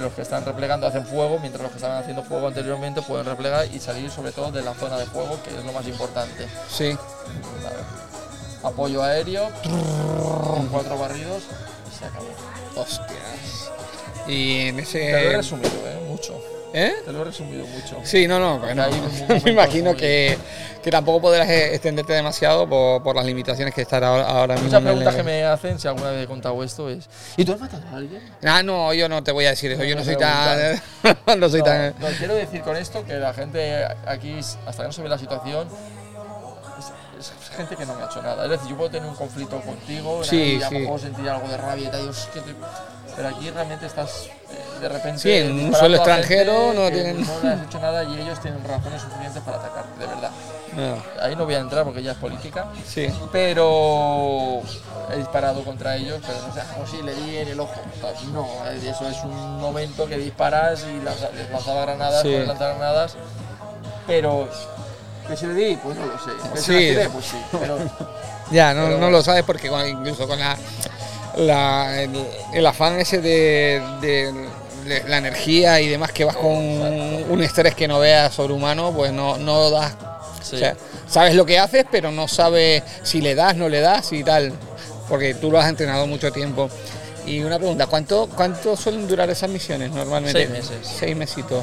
Los que están replegando hacen fuego, mientras los que estaban haciendo fuego anteriormente pueden replegar y salir sobre todo de la zona de fuego, que es lo más importante. Sí. Apoyo aéreo, con cuatro barridos y se acabó. Hostias. Y en Te lo he ese. resumido, ¿eh? Mucho. ¿Eh? Te lo he resumido mucho. Sí, no, no, bueno, [LAUGHS] me imagino que, que tampoco podrás eh, extenderte demasiado por, por las limitaciones que están ahora, ahora mismo. Muchas en el- preguntas que me hacen, si alguna vez he contado esto, es ¿Y tú has matado a alguien? Ah, no, yo no te voy a decir eso, yo no No soy tan... [LAUGHS] no soy no, tan... no, quiero decir con esto que la gente aquí, hasta que no se ve la situación, es, es gente que no me ha hecho nada. Es decir, yo puedo tener un conflicto contigo Sí, y a lo sí. mejor sentir algo de rabia y tal, Dios, que te- pero aquí realmente estás eh, de repente. Sí, en un suelo extranjero no tienen- No le has hecho nada y ellos tienen razones suficientes para atacarte, de verdad. No, Ahí no voy a entrar porque ya es política. sí. Pero he disparado contra ellos, pero no sé, como si le di en el ojo. No, eso es un momento que disparas y les lanzaba granadas, Sí. lanzar granadas, pero que si le di, pues no lo sé. Que tiré, pues sí, pero [LAUGHS] Ya, no, Pero no lo sabes porque incluso con la, la- el, el afán ese de, de- de la energía y demás que vas con un estrés que no veas sobrehumano, pues no, no das... Sí. O sea, sabes lo que haces, pero no sabes si le das, no le das y tal, porque tú lo has entrenado mucho tiempo. Y una pregunta, ¿cuánto, cuánto suelen durar esas misiones normalmente? Seis meses. Seis mesitos.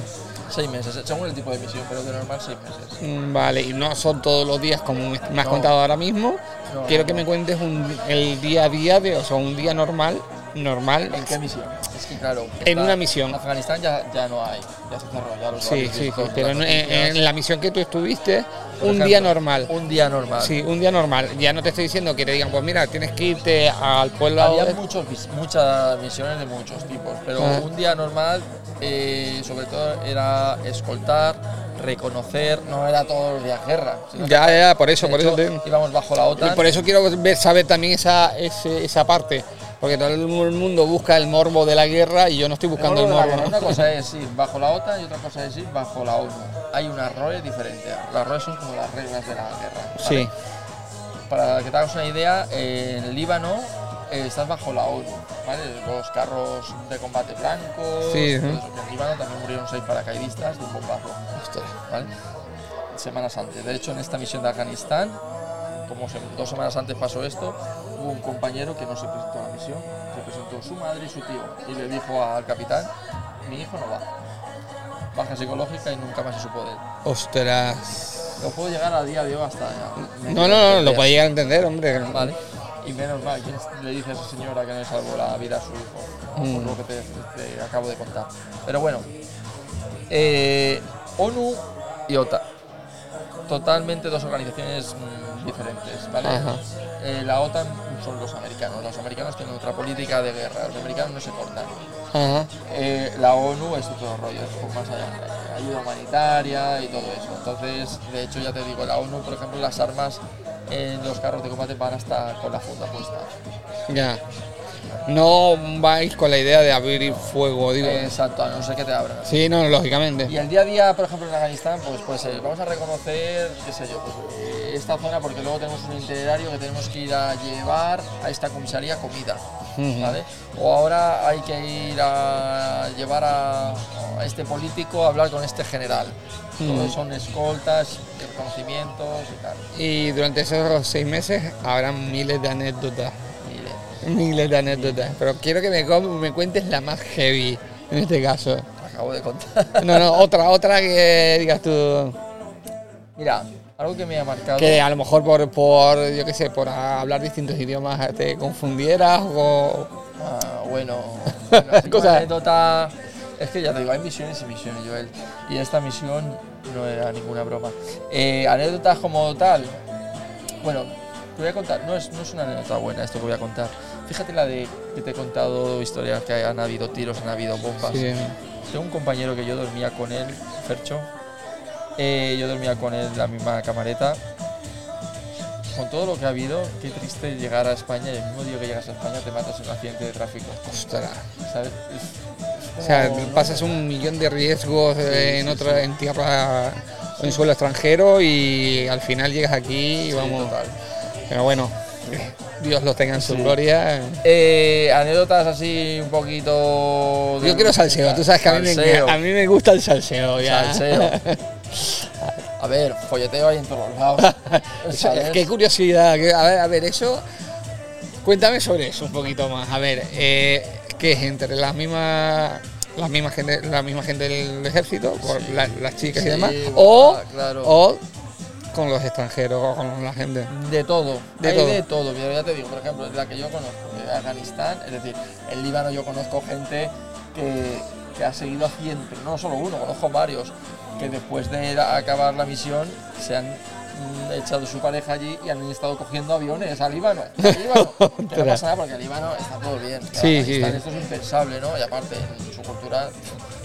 Seis meses, según el tipo de misión, pero de normal seis meses. Mm, Vale, y no son todos los días como me has No. contado ahora mismo. No, Quiero no, que me cuentes un- el día a día de, o sea, un día normal, normal. ¿En qué misión? Es que claro. En una misión. Afganistán ya, ya no hay, ya se cerró, ya los Sí, sí, en pero en, en- en la misión que tú estuviste, un ejemplo, día normal. Un día normal. Sí, un día normal. Ya no te estoy diciendo que te digan, pues mira, tienes que irte al pueblo. Había de- muchos, muchas misiones de muchos tipos, pero Ah. un día normal, eh, sobre todo, era escoltar, reconocer, no era todos los días guerra. Ya, ya, por eso, de por hecho, eso te- íbamos bajo la y OTAN. por eso quiero ver, saber también esa, ese- esa parte. Porque todo el mundo busca el morbo de la guerra y yo no estoy buscando el morbo guerra. Una cosa es ir bajo la OTAN y otra cosa es ir bajo la ONU. Hay unas roles diferentes. Las roles son como las reglas de la guerra. ¿vale? Sí, Para que te hagas una idea, en el Líbano eh, estás bajo la ONU, ¿vale? Los carros de combate blancos, Sí, en Líbano también murieron seis paracaidistas de un bombazo. ¿vale? Semanas antes. De hecho, en esta misión de Afganistán, como dos semanas antes pasó esto, hubo un compañero que no se presentó a la misión, se presentó su madre y su tío, y le dijo al capitán, mi hijo no va. Baja psicológica y nunca más se supo de él. Ostras. Lo puedo llegar a día de hoy hasta... No, no, no, lo podía llegar a entender, hombre. Vale. Y menos mal, ¿quién le dice a esa señora que no le salvó la vida a su hijo? Por Mm. lo que te, te acabo de contar. Pero bueno, eh, ONU y OTAN. Totalmente dos organizaciones mm, diferentes, ¿vale? Eh, la OTAN son los americanos. Los americanos tienen otra política de guerra. Los americanos no se cortan. Eh, la ONU es otro rollo, es un más allá, ayuda humanitaria y todo eso. Entonces, de hecho, ya te digo, la ONU, por ejemplo, las armas en los carros de combate van hasta con la funda puesta. Ya. No vais con la idea de abrir fuego, digo. Exacto, a no ser que te abran. Sí, no, lógicamente. Y el día a día, por ejemplo, en Afganistán, pues, pues eh, vamos a reconocer, qué sé yo, pues, eh, esta zona porque luego tenemos un itinerario que tenemos que ir a llevar a esta comisaría comida. ¿vale? O ahora hay que ir a llevar a, a este político a hablar con este general. Todos son escoltas, reconocimientos y tal. Y durante esos seis meses habrá miles de anécdotas. Miles de anécdotas. Pero quiero que me, me cuentes la más heavy en este caso. acabo de contar. No, no, otra, otra que digas tú. Mira, algo que me ha marcado. Que a lo mejor por, por yo qué sé, por hablar distintos idiomas te confundieras o. Ah, bueno, [LAUGHS] bueno, Cosa- anécdota. Es que ya te digo, hay misiones y misiones, Joel. Y esta misión no era ninguna broma. Eh, anécdotas como tal. Bueno, te voy a contar. No es, no es una anécdota buena esto que voy a contar. Fíjate la de que te he contado historias que han habido tiros, han habido bombas. Sí. Tengo un compañero que yo dormía con él, Fercho. Eh, yo dormía con él en la misma camareta. Con todo lo que ha habido, qué triste llegar a España y el mismo día que llegas a España te matas en un accidente de tráfico. Ostras. ¿Sabes? Es- es O sea, pasas un millón de riesgos eh, en sí, otra, en tierra en suelo extranjero y al final llegas aquí y vamos. total. Pero bueno, Dios los tenga en su Sí. gloria. Eh, anécdotas así un poquito. de- Yo quiero salseo, tú sabes que a mí, me, a mí me gusta el salseo. Ya. Salseo. [LAUGHS] A ver, folleteo hay en todos lados. [LAUGHS] Qué curiosidad. a, ver, a ver, eso. Cuéntame sobre eso un poquito más. A ver, eh, ¿qué es entre las mismas. La misma gente, la misma gente del ejército, por Sí. la- las chicas y demás, o, claro. o con los extranjeros, o con la gente. De todo, De hay todo. de todo. Pero ya te digo, por ejemplo, la que yo conozco de Afganistán, es decir, en Líbano yo conozco gente que, que ha seguido haciendo, pero no solo uno, conozco varios, que después de la- acabar la misión se han mm, echado su pareja allí y han estado cogiendo aviones al Líbano. al Líbano. [LAUGHS] que no pasa nada porque el Líbano está todo bien. Sí, sí. Esto es impensable, ¿no? Y aparte, en su cultura,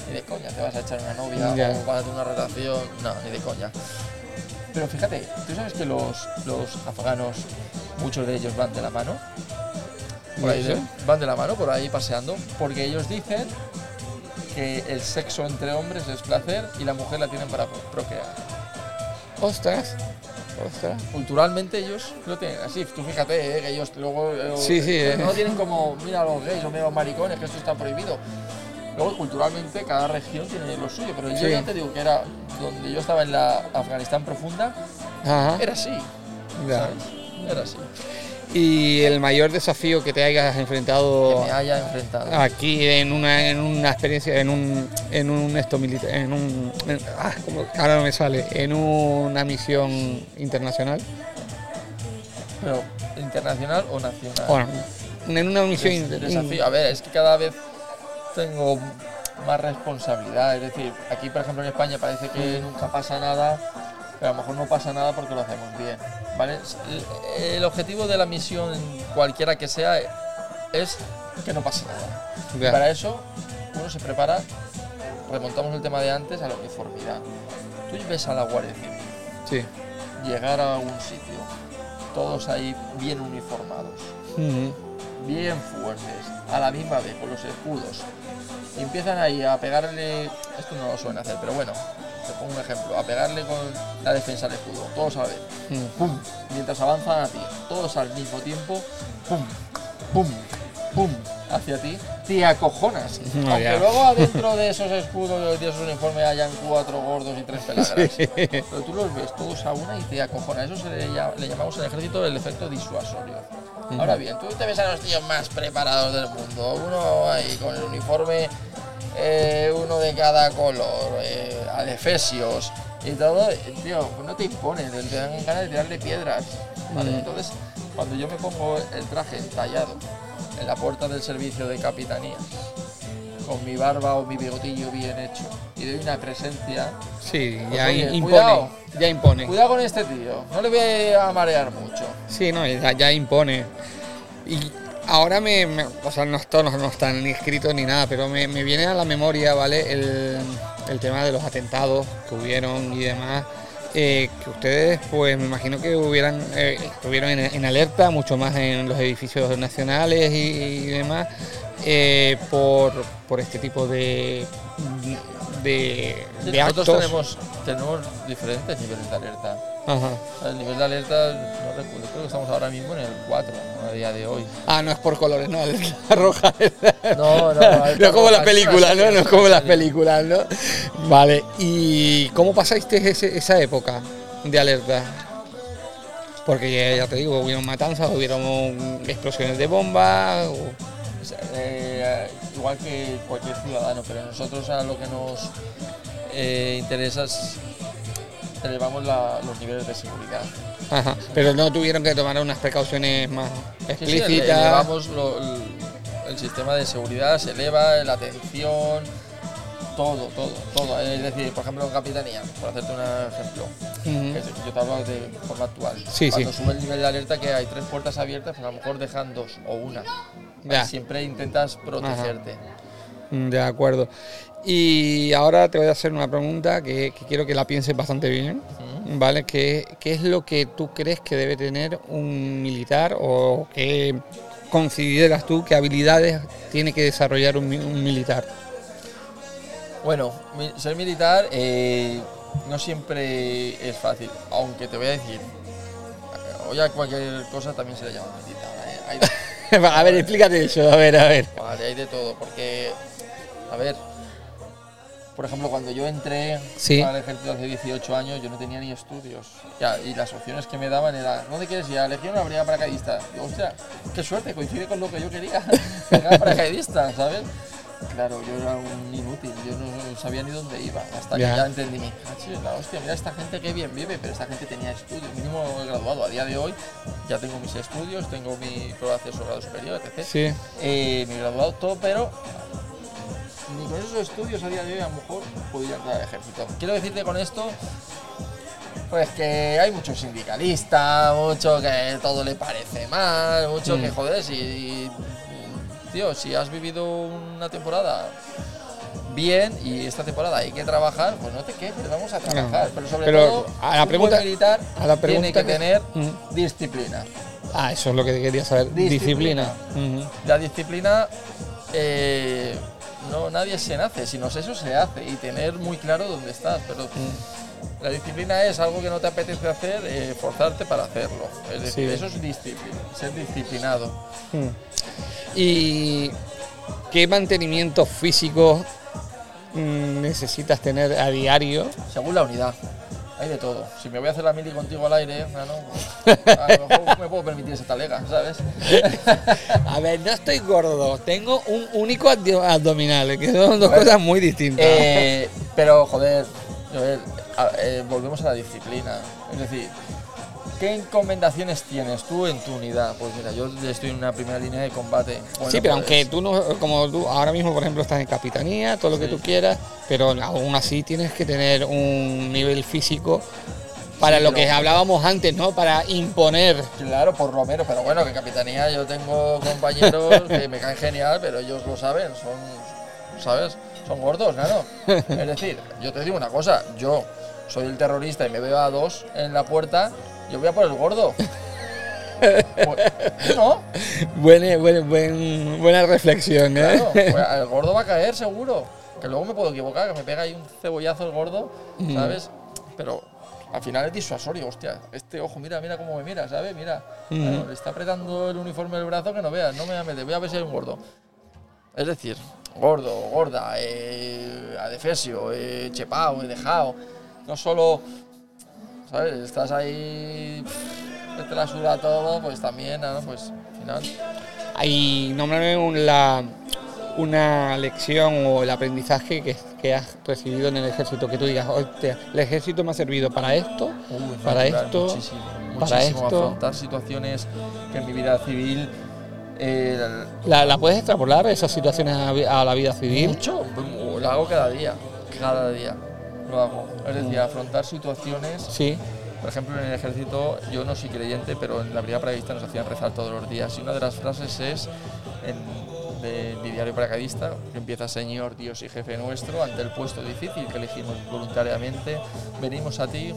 ni de coña te vas a echar una novia o vas a tener una relación, no, ni de coña. Pero fíjate, tú sabes que los, los afganos, muchos de ellos van de la mano. Por ahí, ¿Y de- eso? van de la mano por ahí paseando, porque ellos dicen que el sexo entre hombres es placer y la mujer la tienen para pro- procrear. Ostras, ostras. Culturalmente ellos lo tienen así. Tú fíjate, eh, que ellos luego eh, Sí, sí, eh, eh. no tienen como, mira los gays o mira los maricones, que esto está prohibido. Luego, culturalmente, cada región tiene lo suyo, pero yo ya te digo que era donde yo estaba en la Afganistán profunda, Ajá. era así. Era así. Y el mayor desafío que te hayas Que enfrentado me haya enfrentado. aquí en una, en una experiencia, en un, en un esto militar, en un, en- ah, ahora no me sale, en una misión internacional, Pero, ¿internacional o nacional? bueno, en una misión Des- inter- desafío. A ver, es que cada vez tengo más responsabilidad. Es decir, aquí, por ejemplo, en España parece que nunca pasa nada, pero a lo mejor no pasa nada porque lo hacemos bien. ¿vale? El, el objetivo de la misión, cualquiera que sea, es que no pase nada. Para eso, uno se prepara, remontamos el tema de antes a la uniformidad. Tú ves a la Guardia Civil Sí. llegar a un sitio, todos ahí bien uniformados. Ujú. bien fuertes, a la misma vez, con los escudos. Y empiezan ahí a pegarle, esto no lo suelen hacer, pero bueno, te pongo un ejemplo, a pegarle con la defensa al escudo, todos a la vez, Mm. pum, mientras avanzan a ti, todos al mismo tiempo, pum, pum, pum, hacia ti, te acojonas. [LAUGHS] No, Aunque ya. luego adentro de esos escudos, de esos uniformes, hayan cuatro gordos y tres pelagras. [LAUGHS] Pero tú los ves todos a una y te acojonas. Eso se le, llama- le llamamos en el ejército el efecto disuasorio. Ahora bien, tú te ves a los tíos más preparados del mundo. Uno ahí con el uniforme, eh, uno de cada color, eh, adefesios y todo. Tío, no te imponen, te dan ganas de tirarle piedras. ¿vale? Entonces, cuando yo me pongo el traje entallado en la puerta del servicio de capitanía, con mi barba o mi bigotillo bien hecho, y doy una presencia Sí, Pues ya oye, impone. cuidado. Ya impone. Cuidado con este tío, no le voy a marear mucho. Sí, no, ya, ya impone. Y ahora me, me- o sea, no, no, no está ni escrito ni nada, pero me, me viene a la memoria, ¿vale? El, el tema de los atentados que hubieron y demás. Eh, que ustedes, pues me imagino que eh, estuvieron en, alerta, mucho más en los edificios nacionales y, y demás, eh, por, por este tipo de, de, de Nosotros actos. tenemos, tenemos diferentes niveles de alerta. Ajá. El nivel de alerta, no recuerdo, creo que estamos ahora mismo en el 4 ¿no? a día de hoy. Ah, no es por colores, no, la roja. [LAUGHS] No, no, no es como las películas, ¿no? No es como las películas, ¿no? Vale, ¿y cómo pasaste ese- esa época de alerta? Porque ya, ya te digo, hubieron matanzas, hubieron explosiones de bombas. o- eh, igual que cualquier ciudadano, pero nosotros a lo que nos eh, interesa es elevamos la- los niveles de seguridad. Ajá, pero no tuvieron que tomar unas precauciones más Sí, sí, explícitas. elevamos lo- el, el sistema de seguridad, se eleva la atención, todo, todo, todo. Es decir, por ejemplo, en Capitanía, por hacerte un ejemplo, que yo te hablo de forma actual. Sí, Cuando sí. sube el nivel de alerta que hay tres puertas abiertas, pues a lo mejor dejan dos o una. Ya. Siempre intentas protegerte. Mm, De acuerdo. Y ahora te voy a hacer una pregunta que, que quiero que la pienses bastante bien. ¿vale? ¿Qué, ¿Qué es lo que tú crees que debe tener un militar o qué consideras tú que habilidades tiene que desarrollar un, mi- un militar? Bueno, ser militar eh, no siempre es fácil, aunque te voy a decir, hoy a cualquier cosa también se le llama militar. ¿eh? Hay [LAUGHS] a ver, explícate eso, a ver, a ver. Vale, hay de todo, porque, a ver, por ejemplo, cuando yo entré Sí. al ejército hace 18 años, yo no tenía ni estudios. Ya, y las opciones que me daban era, ¿dónde quieres ir? A Legión o Brigada Paracaidista. Digo, hostia, qué suerte, coincide con lo que yo quería. [LAUGHS] Brigada Paracaidista, ¿sabes? Claro, yo era un inútil, yo no sabía ni dónde iba. Hasta Ya. que ya entendí, mi "Cachis, la hostia, mira esta gente que bien vive, pero esta gente tenía estudios, mínimo he graduado. A día de hoy ya tengo mis estudios, tengo mi prueba de acceso a grado superior, etc Sí, eh, mi graduado todo, pero ni con esos estudios a día de hoy a lo mejor podría entrar al ejército. Quiero decirte con esto, pues que hay mucho sindicalista, mucho que todo le parece mal, mucho que Mm. joder, si, tío, si has vivido una temporada bien y esta temporada hay que trabajar, pues no te quejes, vamos a trabajar. Pero sobre Pero todo, a la un pregunta- militar a la tiene que que- tener disciplina. Ah, eso es lo que quería saber. Disciplina. La disciplina, eh, no nadie se nace, sino eso se hace y tener muy claro dónde estás. Pero. La disciplina es algo que no te apetece hacer, eh, forzarte para hacerlo. Es decir, Sí. eso es disciplina, ser disciplinado. Mm. ¿Y qué mantenimiento físico mm, necesitas tener a diario? Según la unidad. Hay de todo. Si me voy a hacer la mili contigo al aire, bueno, pues, a lo mejor me puedo permitir esa talega, ¿sabes? [LAUGHS] A ver, no estoy gordo, tengo un único abdo- abdominal, que son dos Bueno, cosas muy distintas. Eh, pero, joder, Joel, a- eh, volvemos a la disciplina. Es decir, ¿qué encomendaciones tienes tú en tu unidad? Pues mira, yo estoy en una primera línea de combate. Bueno, sí, pero pues, aunque tú no, como tú ahora mismo, por ejemplo, estás en capitanía, todo lo que Sí. tú quieras, pero aún así tienes que tener un nivel físico para Sí, lo que hablábamos antes, ¿no? Para imponer. Claro, por lo menos, pero bueno, que capitanía yo tengo compañeros [LAUGHS] que me caen genial, pero ellos lo saben, son, ¿sabes? Son gordos, claro. [LAUGHS] Es decir, yo te digo una cosa, yo soy el terrorista y me veo a dos en la puerta, yo voy a por el gordo. [LAUGHS] ¿No? Buena, buena, buen- buena reflexión, ¿eh? Claro, pues [LAUGHS] el gordo va a caer seguro. Que luego me puedo equivocar, que me pega ahí un cebollazo el gordo, ¿sabes? Pero al final es disuasorio, hostia. Este ojo, mira, mira cómo me mira, ¿sabes? Mira, claro, le está apretando el uniforme del brazo que no veas, no me voy a meter, voy a ver si hay un gordo. Es decir, gordo, gorda, eh, adefesio, eh, chepao, eh, dejado. No solo, ¿sabes? Estás ahí, te la suda todo, pues también, ¿no? Pues al final. Ahí, nómbrame un- la- una lección o el aprendizaje que, que has recibido en el ejército, que tú digas, hostia, el ejército me ha servido para esto, Uy, para natural, esto, muchísimo, para muchísimo esto. afrontar situaciones que en mi vida civil eh, ¿La, la puedes extrapolar esas situaciones a, a la vida civil? mucho lo hago cada día cada día lo hago. Es decir afrontar situaciones Sí, por ejemplo en el ejército yo no soy creyente pero en la brigada paracaidista nos hacían rezar todos los días. Y una de las frases es en de mi diario paracaidista que empieza Señor Dios y jefe nuestro ante el puesto difícil que elegimos voluntariamente venimos a ti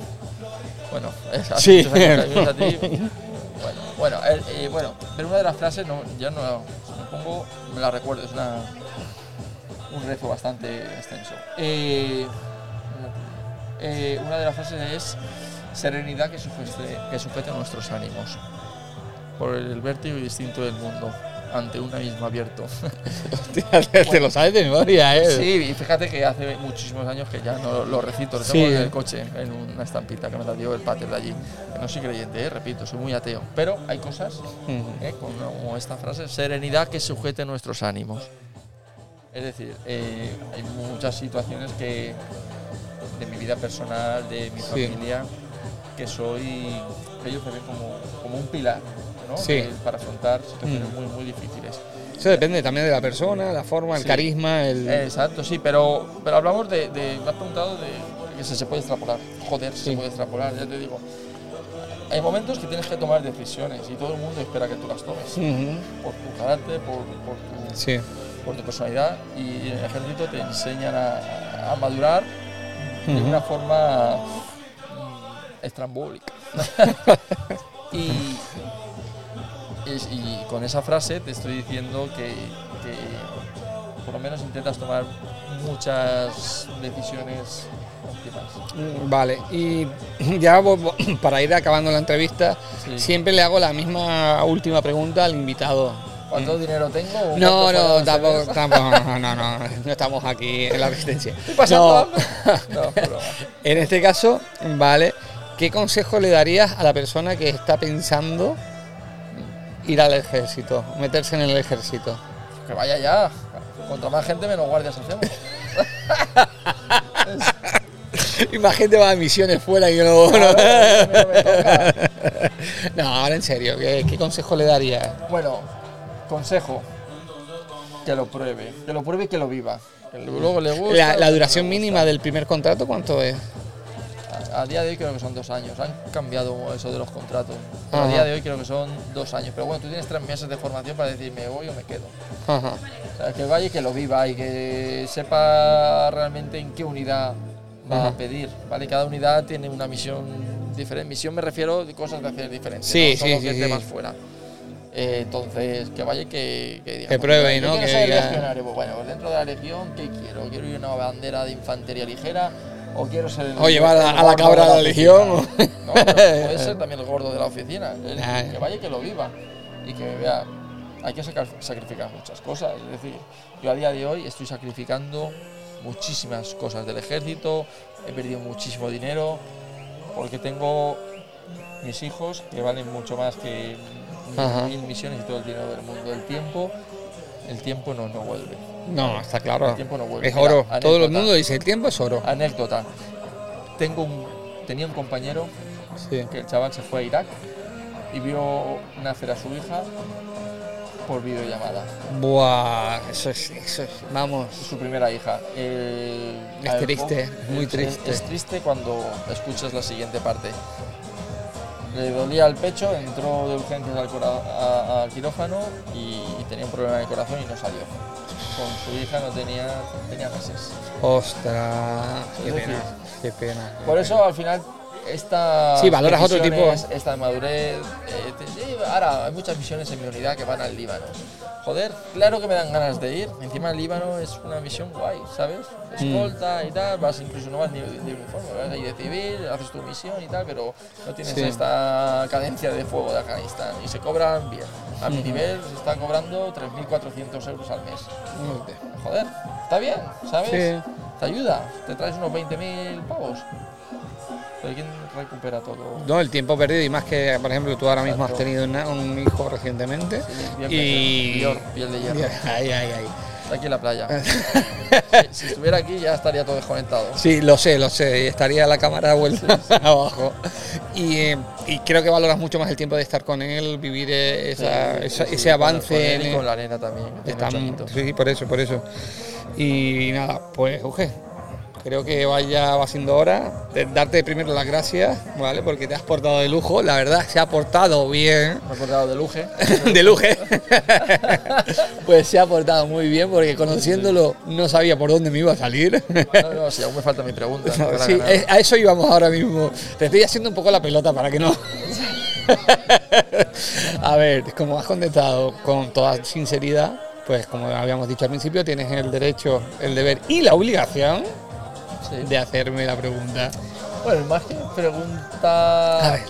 bueno [LAUGHS] es hace Sí. muchos años que venimos a ti. Bueno, bueno, eh, eh, bueno, pero una de las frases, no, ya no me pongo, me la recuerdo, es una, un rezo bastante extenso. Eh, eh, una de las frases es serenidad que sujete, que sujete nuestros ánimos por el vértigo y distinto del mundo ante un abismo abierto. [LAUGHS] Te lo sabes de memoria, ¿eh? Sí, y fíjate que hace muchísimos años que ya no lo recito, lo Sí. tengo en el coche, en una estampita que me la dio el pater de allí. No soy creyente, eh, repito, soy muy ateo. Pero hay cosas, eh, como esta frase, serenidad que sujete nuestros ánimos. Es decir, eh, hay muchas situaciones que de mi vida personal, de mi Sí. familia, que soy, que ellos me ven como, como un pilar, ¿no? Sí. Para afrontar situaciones Mm. muy, muy difíciles. Eso depende también de la persona, la forma, el Sí. carisma, el... Exacto, sí, pero, pero hablamos de, de- Me has preguntado de que se, se puede extrapolar. Joder, se puede extrapolar, ya te digo. Hay momentos que tienes que tomar decisiones y todo el mundo espera que tú las tomes. Ujú. Por tu carácter, por, por tu, Sí. por tu personalidad. Y en el ejército te enseñan a, a madurar de una forma mm, estrambólica. [LAUGHS] y, y con esa frase te estoy diciendo que, que por lo menos intentas tomar muchas decisiones. Mm, Vale, y [CLEARS THROAT] ya [CLEARS THROAT] para ir acabando la entrevista, Sí. siempre le hago la misma última pregunta al invitado. ¿Cuánto dinero tengo? ¿O No, no, tampoco, tampoco, no, no, no, no estamos aquí en la resistencia. [LAUGHS] ¿Estoy pasando No, hambre? [LAUGHS] No, broma. en este caso, vale, ¿qué consejo le darías a la persona que está pensando ir al ejército, meterse en el ejército? Que vaya ya. Contra más gente, menos guardias hacemos. [LAUGHS] Y más gente va a misiones fuera y yo no... No ahora en serio, ¿qué, qué consejo le darías? Bueno, consejo. Que lo pruebe. Que lo pruebe y que lo viva. Que luego le gusta. La, la duración mínima del primer contrato, ¿cuánto es? A, a día de hoy creo que son dos años. Han cambiado eso de los contratos. Pero a día de hoy creo que son dos años. Pero bueno, tú tienes tres meses de formación para decir me voy o me quedo. Ajá. O sea, que vaya y que lo viva y que sepa realmente en qué unidad va Ajá. a pedir. ¿vale? Cada unidad tiene una misión diferente. Misión me refiero de cosas de hacer diferentes. Sí, no solo sí, que sí, sí. fuera. Eh, entonces, que vaya que, que diga. Que pues, pruebe, ¿no? Que ser diga- legionario. Pues bueno, pues dentro de la legión, ¿qué quiero? ¿Quiero ir a una bandera de infantería ligera? ¿O quiero ser el O llevar a- la cabra de la legión, o- No, pero puede ser también el gordo de la oficina. el- [LAUGHS] que vaya que lo viva. Y que vea hay que sacar- sacrificar muchas cosas. Es decir, yo a día de hoy estoy sacrificando muchísimas cosas del ejército, he perdido muchísimo dinero, porque tengo mis hijos que valen mucho más que Ajá. mil misiones y todo el dinero del mundo. El tiempo, el tiempo no, no vuelve. No, está claro. El tiempo no vuelve. Es Mira, oro. Todo el mundo dice, el tiempo es oro. Anécdota. Tengo un, tenía un compañero Sí. que el chaval se fue a Irak y vio nacer a su hija por videollamada. Buah, eso es, eso es, vamos. Su primera hija. Es triste, muy es- triste. Es, triste cuando escuchas la siguiente parte. Le dolía el pecho, entró de urgencias al, a- al quirófano y, y tenía un problema el corazón y no salió. Con su hija no tenía, tenía meses. Ostras, qué pena, qué pena. qué Por pena. eso al final esta Sí, valoras otro tipo. Esta madurez. eh, ahora hay muchas misiones en mi unidad que van al Líbano. Joder, claro que me dan ganas de ir. Encima el Líbano es una misión guay, ¿sabes? Escolta y tal, vas incluso no vas ni de uniforme, vas ahí de civil, haces tu misión y tal, pero no tienes Sí. esta cadencia de fuego de Afganistán. Y se cobran bien. A mi nivel se están cobrando 3.400 euros al mes. Joder, está bien, ¿sabes? Sí. Te ayuda, te traes unos 20.000 pavos. ¿Quién recupera todo? No, el tiempo perdido y más que, por ejemplo, tú ahora mismo has tenido una- un hijo recientemente. Bien y. Piel de hierro. [LAUGHS] Ay, ay, ay. Está aquí en la playa. [LAUGHS] si, si estuviera aquí ya estaría todo desconectado. Sí, lo sé, lo sé. y Estaría la cámara vuelta [LAUGHS] abajo. Y, eh, y creo que valoras mucho más el tiempo de estar con él, vivir esa- Sí, esa- sí, ese avance. Con, él en- y con la nena también. Está- sí, por eso, por eso. Y nada, pues, Uge, creo que vaya, va siendo hora de darte primero las gracias, ¿vale? Porque te has portado de lujo, la verdad, se ha portado bien. Me he acordado de Luge. [LAUGHS] de Luge. [LAUGHS] pues se ha portado muy bien porque conociéndolo no sabía por dónde me iba a salir. No, no, sí, aún me falta mi pregunta. no Sí, es- a eso íbamos ahora mismo. Te estoy haciendo un poco la pelota para que no. [LAUGHS] a ver, como has contestado con toda sinceridad, pues como habíamos dicho al principio, tienes el derecho, el deber y la obligación Sí. de hacerme la pregunta. Bueno, más que pregunta. A ver,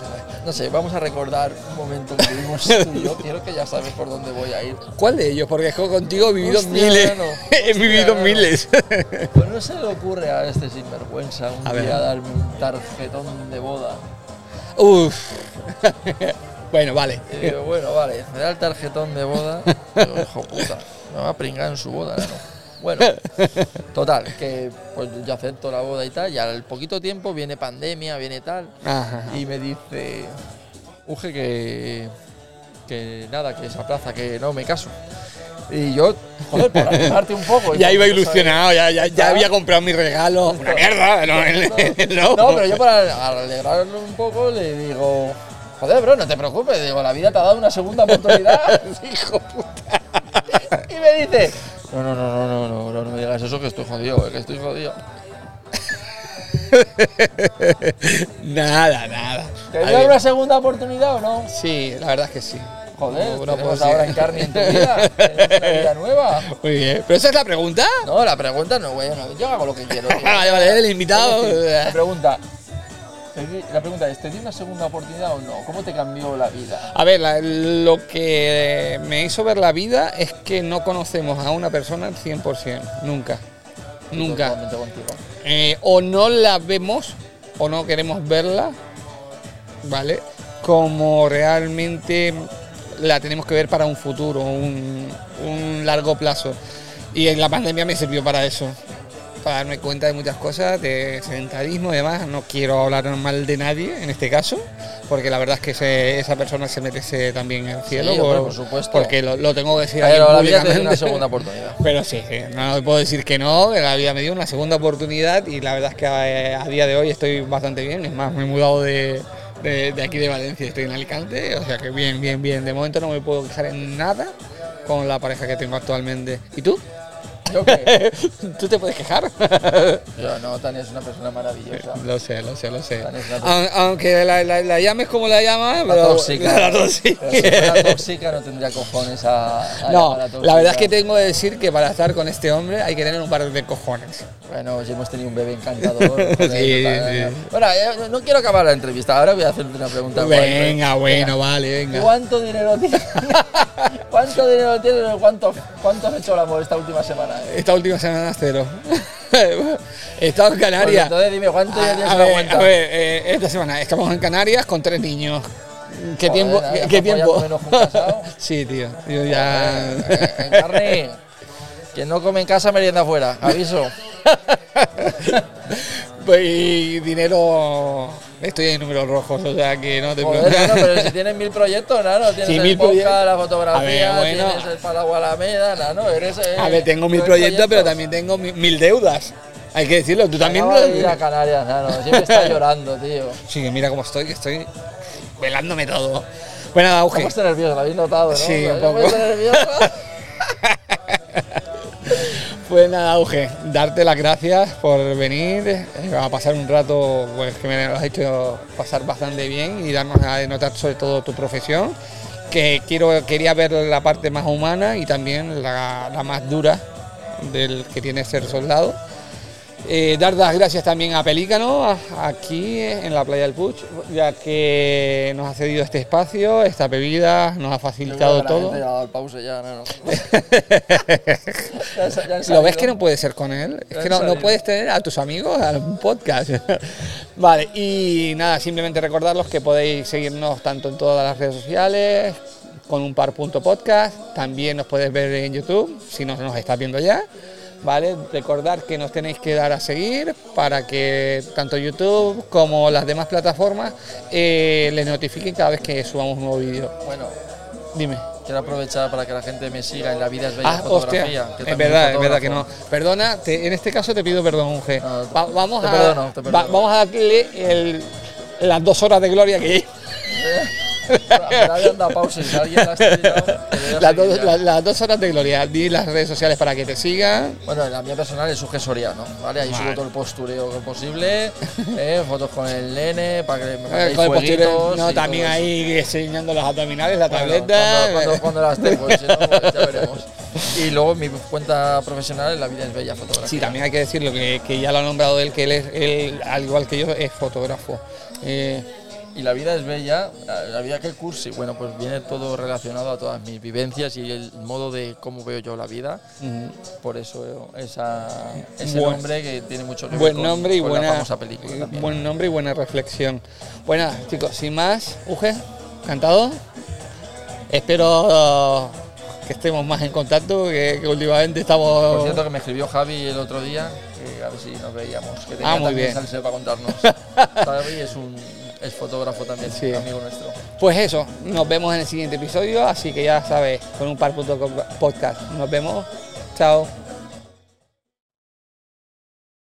No sé, vamos a recordar un momento que tuvimos [LAUGHS] tú y yo. Quiero que ya sabes por dónde voy a ir. ¿Cuál de ellos? Porque es que contigo he vivido Hostia, miles. no. [LAUGHS] he vivido no. miles. Pues no se le ocurre a este sinvergüenza un A ver. día darme un tarjetón de boda. Uf. [LAUGHS] bueno, vale. Y digo, bueno, vale, me da el tarjetón de boda. Digo, hijo puta, me va a pringar en su boda, ¿no? Bueno, [LAUGHS] total, que pues yo acepto la boda y tal, y al poquito tiempo viene pandemia, viene tal, Ajá. y me dice, Uge, que, que nada, que se aplaza, que no me caso. Y yo, joder, por [LAUGHS] animarte un poco. Ya iba ilusionado, ya, ya, ya había comprado mi regalo. Una mierda, [LAUGHS] no, no. No, pero yo para alegrarlo un poco le digo, joder, bro, no te preocupes, digo, la vida te ha dado una segunda oportunidad. Hijo puta. y me dice, no, no, no, no, no, no, no, digas eso que estoy jodido, eh, que estoy jodido. [LAUGHS] Nada, nada. ¿Te dar una segunda oportunidad o no? Sí, la verdad es que sí. Joder, No, no ahora en carne en tu vida, [LAUGHS] tenemos una vida nueva. Muy bien. ¿Pero esa es la pregunta? No, la pregunta no, güey, no, yo hago lo que quiero. [LAUGHS] tío. Vale, vale, el invitado. La pregunta, la pregunta es, ¿te di una segunda oportunidad o no? ¿Cómo te cambió la vida? A ver, la- lo que me hizo ver la vida es que no conocemos a una persona al 100%, nunca. Nunca. Eh, o no la vemos o no queremos verla, ¿vale? Como realmente la tenemos que ver para un futuro, un, un largo plazo. Y en la pandemia me sirvió para eso, para darme cuenta de muchas cosas, de sedentarismo y demás. No quiero hablar mal de nadie en este caso, porque la verdad es que esa persona se merece también el cielo, Sí, hombre, por supuesto. porque lo, lo tengo que decir Pero la vida te una segunda oportunidad. [LAUGHS] Pero sí, sí, no puedo decir que no, que la vida me dio una segunda oportunidad y la verdad es que a, a día de hoy estoy bastante bien. Es más, me he mudado de, de- de aquí de Valencia, estoy en Alicante, o sea que bien, bien, bien. De momento no me puedo quejar en nada con la pareja que tengo actualmente. ¿Y tú? ¿Yo qué? [LAUGHS] ¿Tú te puedes quejar? [LAUGHS] Yo no, Tania es una persona maravillosa. lo sé, lo sé, lo sé. Aun- Aunque la, la- la llames como la llamas, La tóxica. La tóxica. Pero si fuera tóxica no tendría cojones a, a No, la verdad es que tengo que decir que para estar con este hombre hay que tener un par de cojones. Bueno, ya hemos tenido un bebé encantador. joder, [LAUGHS] Sí, sí. Bueno, eh, no quiero acabar la entrevista. Ahora voy a hacerte una pregunta. Venga, bueno, vale, venga. ¿Cuánto dinero tienes? ¿Cuánto dinero tienes? ¿Cuánto, ¿Cuánto has hecho el amor esta última semana? Esta última semana cero. [LAUGHS] He estado en Pues Canarias. entonces dime, ¿cuánto A, ya tienes a ver, cuenta? a ver, eh, esta semana estamos en Canarias con tres niños. ¿Qué Joder, tiempo? ¿Qué, tiempo? menos [LAUGHS] sí, tío. Yo ya. En carne. Quien no come en casa, merienda afuera. Aviso. [LAUGHS] Pues, y dinero. Estoy en números rojos, o sea que no te Joder, preocupes. pero si tienes mil proyectos, nano, tienes Sí, el mil podcast, la fotografía, A ver, bueno. tienes el Palau Alameda, nano, eres... eh, A ver, tengo mil proyectos, pero también tengo mi- mil deudas. Hay que decirlo, tú también. Acaba lo- de ir a Canarias, nano, siempre está [LAUGHS] llorando, tío. Sí, que mira cómo estoy, que estoy velándome todo. Bueno, auge. puesto nervioso, lo habéis notado, ¿no? Sí. [LAUGHS] [LAUGHS] Pues nada, Auge, darte las gracias por venir, eh, a pasar un rato pues, que me lo has hecho pasar bastante bien y darnos a notar sobre todo tu profesión, que quiero, quería ver la parte más humana y también la más dura del que tiene ser soldado. Eh, dar las gracias también a Pelícano, a- aquí en la playa del Puig, ya que nos ha cedido este espacio, esta bebida, nos ha facilitado todo. ¿Lo ves que no puedes ser con él? Es que no, no puedes tener a tus amigos al podcast. [LAUGHS] vale, y nada, simplemente recordaros que podéis seguirnos tanto en todas las redes sociales, con un par punto podcast, también nos puedes ver en YouTube, si no nos estás viendo ya. Vale, recordar que nos tenéis que dar a seguir para que tanto YouTube como las demás plataformas eh, les notifiquen cada vez que subamos un nuevo vídeo. Bueno, Dime. quiero aprovechar para que la gente me siga en La Vida es Bella Ah, Fotografía. hostia, que es verdad, es verdad que no. Perdona, te- en este caso te pido perdón, Uge. No, te- Va- vamos, te a, perdono, te va- perdono. vamos a darle el- las dos horas de gloria que [LAUGHS] La las, dos, horas de gloria. Di las redes sociales para que te sigan. Bueno, la mía personal es Uge Soriano, ¿vale? Ahí Vale. subo todo el postureo que posible, eh, fotos con el nene, para que me Eh, con el fueguitos no, también ahí enseñando los abdominales, la Bueno, tableta. Cuando, cuando, cuando las tengo, si no, pues ya veremos. Y luego mi cuenta profesional es La Vida es Bella Fotografía. Sí, también hay que decirlo, que, que ya lo ha nombrado él, que él, es, él, al igual que yo, es fotógrafo. Eh, Y La Vida es Bella, la, la vida que cursi, bueno, pues viene todo relacionado a todas mis vivencias y el modo de cómo veo yo la vida. Por eso esa, ese Buen- nombre que tiene mucho que ver con, nombre y con buena la famosa película también. buen nombre y buena reflexión. Bueno, chicos, sin más, Uge, encantado. Espero que estemos más en contacto, que, que últimamente estamos. Por cierto, que me escribió Javi el otro día, que a ver si nos veíamos. Que tenía Ah, muy bien. para contarnos. [LAUGHS] Javi es un es fotógrafo también, Sí. amigo nuestro. Pues eso, nos vemos en el siguiente episodio, así que ya sabes, con un par punto podcast. Nos vemos. Chao.